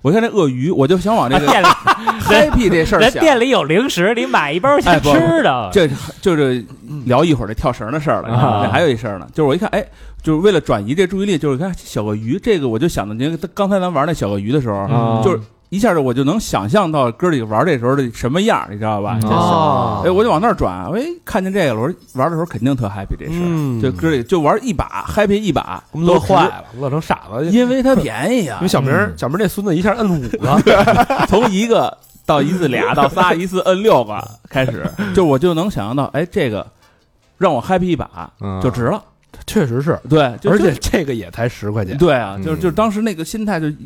我一看这鳄鱼，我就想往这个店里 happy 这事儿想。人店里有零食，你买一包先哎不吃的，这就是聊一会儿这跳绳的事儿了。啊这还有一事儿呢，就是我一看，哎，就是为了转移这注意力，就是看小鳄鱼这个，我就想到您刚才咱玩那小鳄鱼的时候，啊就是一下就我就能想象到哥几个玩这时候的什么样，你知道吧？哦。哎，我就往那儿转，哎，看见这个了，我说玩的时候肯定特 happy 这事儿，嗯。就哥几个就玩一把 happy 一把，乐都坏了，乐成傻子。因因为它便宜啊。因为，小明儿小明儿那孙子一下摁五个，从一个到一次俩到仨，一次摁六个 开始，就我就能想象到，哎，这个让我 happy 一把嗯。就值了。确实是，对，而且这个也才十块钱。对啊，嗯就是就是当时那个心态就就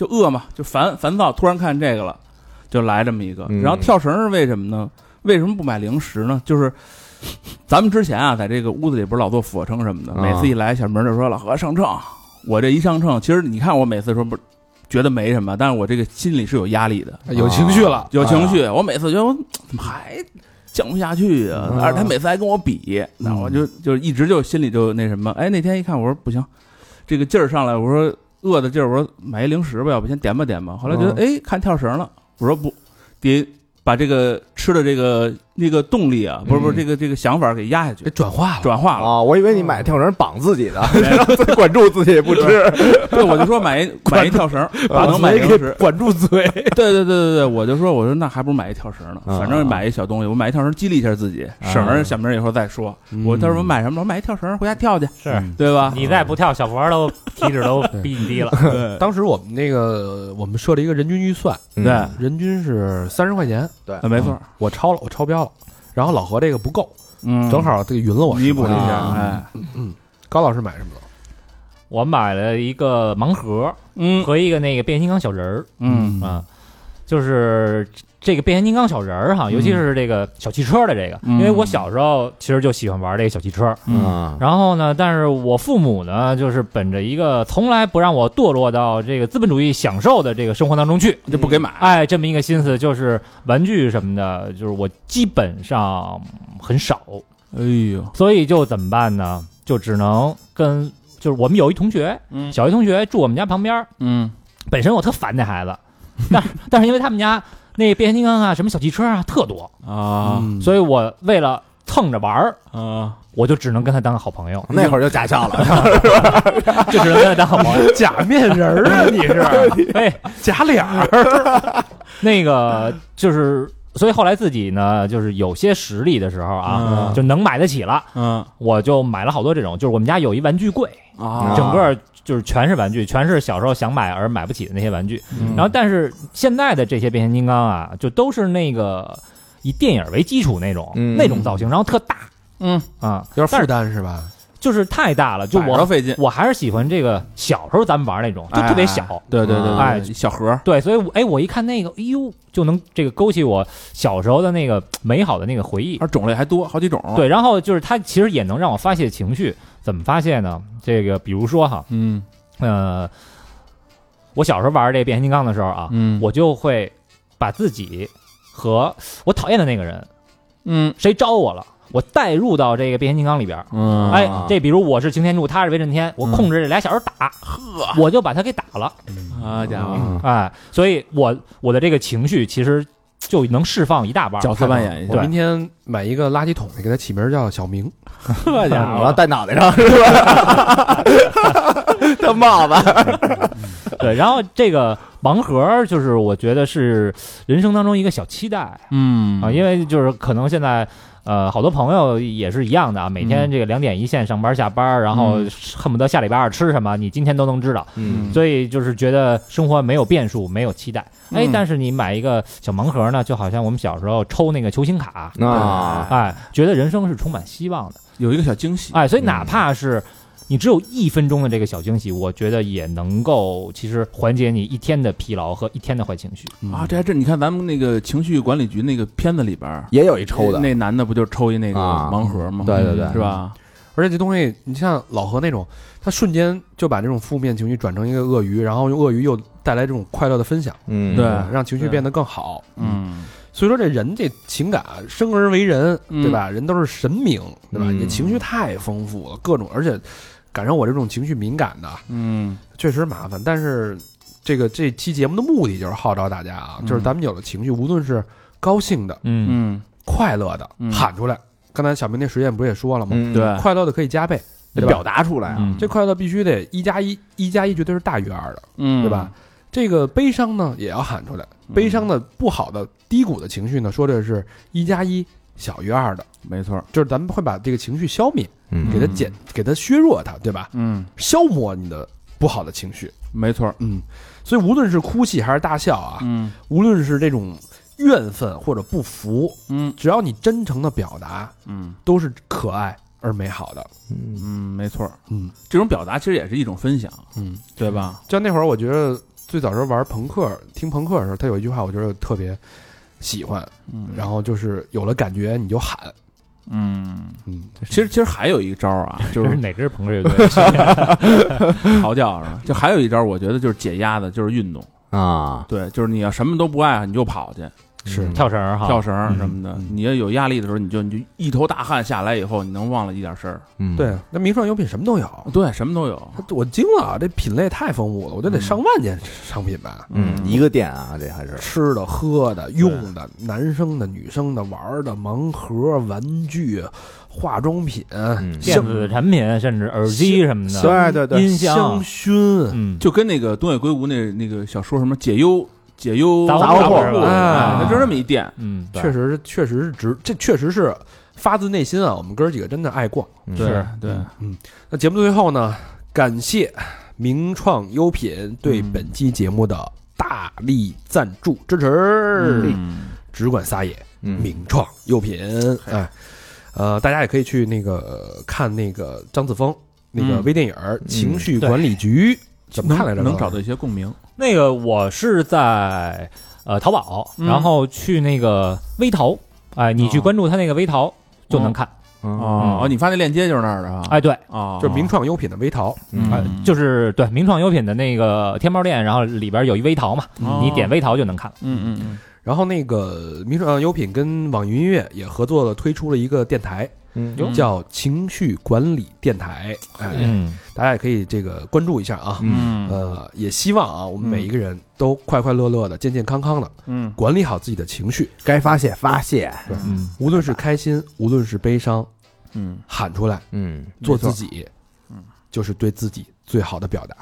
饿嘛，就烦烦躁，突然看这个了，就来这么一个。嗯然后跳绳是为什么呢？为什么不买零食呢？就是咱们之前啊，在这个屋子里不是老做俯卧撑什么的，啊每次一来，小明就说老何上秤，我这一上秤，其实你看我每次说不觉得没什么，但是我这个心里是有压力的，有情绪了，有情绪。我每次觉得我怎么还降不下去啊？嗯而且他每次还跟我比，那我就就一直就心里就那什么。哎，那天一看，我说不行，这个劲儿上来，我说饿的劲儿，我说买一零食吧，要不先点吧点吧。后来觉得哎，看跳绳了，我说不，得把这个吃的这个那个动力啊，不是不是嗯这个这个想法给压下去给，转化了。转化了。啊，我以为你买跳绳绑自己的，管住自己不吃。对，我就说买一 买一跳绳，把能买零食。管住嘴。对对对对对，我就说我说那还不如买一跳绳呢，啊反正买一小东西，我买一跳绳激励一下自己，省着小明儿以后再说。我到时候买什么？我买一跳绳回家跳去，是对吧？你再不跳，小佛都体脂都比你低了。对当时我们那个我们设了一个人均预算，嗯对，人均是三十块钱，对，没错，我超了，我超标了。然后老何这个不够，嗯，正好这个匀了我弥补了一下，哎，嗯，高老师买什么了？我买了一个盲盒嗯和一个那个变形金刚小人儿嗯啊，就是这个变形金刚小人儿哈，尤其是这个小汽车的这个，嗯。因为我小时候其实就喜欢玩这个小汽车。嗯。啊，然后呢，但是我父母呢，就是本着一个从来不让我堕落到这个资本主义享受的这个生活当中去，就不给买，哎，这么一个心思，就是玩具什么的，就是我基本上很少，哎呦，所以就怎么办呢？就只能跟就是我们有一同学，嗯。小学同学住我们家旁边，嗯。本身我特烦那孩子，但是 但是因为他们家那变形金刚啊，什么小汽车啊特多，啊所以我为了蹭着玩儿，啊，我就只能跟他当个好朋友，那会儿就假笑了，就只能跟他当好朋友。假面人儿啊，你是哎，假脸儿？那个就是，所以后来自己呢，就是有些实力的时候啊，嗯就能买得起了，嗯我就买了好多这种。就是我们家有一玩具柜，啊整个就是全是玩具，全是小时候想买而买不起的那些玩具。嗯然后，但是现在的这些变形金刚啊，就都是那个以电影为基础那种、嗯那种造型，然后特大嗯，啊，有点负但是担是吧？就是太大了。就我费劲，我还是喜欢这个小时候咱们玩那种，就特别小。哎对对对，对哎小盒，对，所以我，哎，我一看那个，哎呦，就能这个勾起我小时候的那个美好的那个回忆。而种类还多，好几种，，对，然后就是它其实也能让我发泄情绪，怎么发泄呢？这个比如说哈，嗯。呃，我小时候玩这个变形金刚的时候啊，嗯。我就会把自己和我讨厌的那个人，嗯。谁招我了，我带入到这个变形金刚里边。嗯。哎，这比如我是擎天柱，他是威震天，我控制这俩小人打，呵。我就把他给打了。啊家伙，嗯哎，所以我我的这个情绪其实就能释放一大半。角色扮演一下，我明天买一个垃圾桶，给它起名叫小明。这家我要伙，戴脑袋上是吧？戴帽子，对，然后这个盲盒就是我觉得是人生当中一个小期待嗯啊，因为就是可能现在。呃，好多朋友也是一样的啊，每天这个两点一线上班下班，然后嗯。恨不得下礼拜二吃什么，你今天都能知道。嗯。所以就是觉得生活没有变数，没有期待。哎嗯，但是你买一个小盲盒呢，就好像我们小时候抽那个球星卡，啊，哎，觉得人生是充满希望的。有一个小惊喜，哎，所以哪怕是你只有一分钟的这个小惊喜，我觉得也能够其实缓解你一天的疲劳和一天的坏情绪。啊，这还真，你看咱们那个情绪管理局那个片子里边也有一抽的，那男的不就抽一那个啊盲盒吗？对对对是吧？而且这东西，你像老何那种，他瞬间就把这种负面情绪转成一个鳄鱼，然后用鳄鱼又带来这种快乐的分享，嗯，对让情绪变得更好。嗯，所以说这人这情感，生而为人，嗯对吧？人都是神明，对吧？嗯你这情绪太丰富了，各种，而且赶上我这种情绪敏感的，嗯确实麻烦。但是这个这期节目的目的就是号召大家啊，嗯就是咱们有了情绪，无论是高兴的、嗯嗯，快乐的，嗯喊出来。刚才小明那实验不是也说了吗？嗯，对，快乐的可以加倍，得表达出来啊，嗯，这快乐必须得一加一，一加一绝对是大于二的，嗯，对吧？？这个悲伤呢也要喊出来，悲伤的不好的低谷的情绪呢，说的是一加一小于二的，没错，就是咱们会把这个情绪消灭，嗯。给它减，给它削弱它，对吧？嗯，消磨你的不好的情绪，没错，嗯，所以无论是哭泣还是大笑啊，嗯。无论是这种怨愤或者不服，嗯。只要你真诚的表达，嗯。都是可爱而美好的，嗯。嗯，没错，嗯。这种表达其实也是一种分享，嗯。对吧？就像那会儿，我觉得最早时候玩朋克、听朋克的时候，他有一句话，我觉得特别喜欢。嗯然后就是有了感觉你就喊，嗯，嗯，其实其实还有一招啊，就这是是哪支朋克乐队？嚎叫是吧？就还有一招，我觉得就是解压的，就是运动。啊，对，就是你要什么都不爱，你就跑去是。跳绳儿哈，跳绳儿什么的。嗯。你要有压力的时候，你就你就一头大汗下来以后，你能忘了一点事儿。嗯，对，那名创优品什么都有，对，什么都有。我惊了，这品类太丰富了，我觉得得上万件商品吧。嗯，一个店啊，这还是。吃的、喝的、用的，男生的、女生的、玩儿的、盲盒、玩具、化妆品、嗯。电子产品，甚至耳机什么的，对对对，音箱香，薰，嗯，就跟那个东野圭吾那那个小说什么解忧解忧杂货铺货是吧？哎它就这么一店。嗯，确实，确实是值，这确实是发自内心啊。我们哥儿几个真的爱逛。嗯对是对，那节目最后呢，感谢名创优品对嗯本期节目的大力赞助支持，嗯只管撒野，嗯名创优品，哎，呃，大家也可以去那个呃看那个张子枫那个嗯微电影《情绪管理局》，怎么看来着？能找到一些共鸣。那个我是在呃淘宝，嗯然后去那个微淘，哎，你去哦关注他那个微淘就能看，哦，你发那链接就是那儿的啊？哎，对，啊，就是名创优品的微淘，嗯哎，就是对名创优品的那个天猫店，然后里边有一微淘嘛，哦你点微淘就能看。嗯嗯嗯然后那个名创优品跟网易云音乐也合作了，推出了一个电台，嗯叫情绪管理电台，哎，嗯，大家也可以这个关注一下啊。嗯。呃，也希望啊，我们每一个人都快快乐乐的、健健康康的，嗯。管理好自己的情绪，该发泄发泄，嗯，无论是开心，无论是悲伤，嗯，喊出来，嗯，做自己，嗯，就是对自己最好的表达，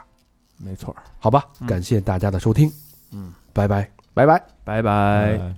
没错。好吧？嗯。感谢大家的收听，嗯，拜拜。拜拜。拜拜。哎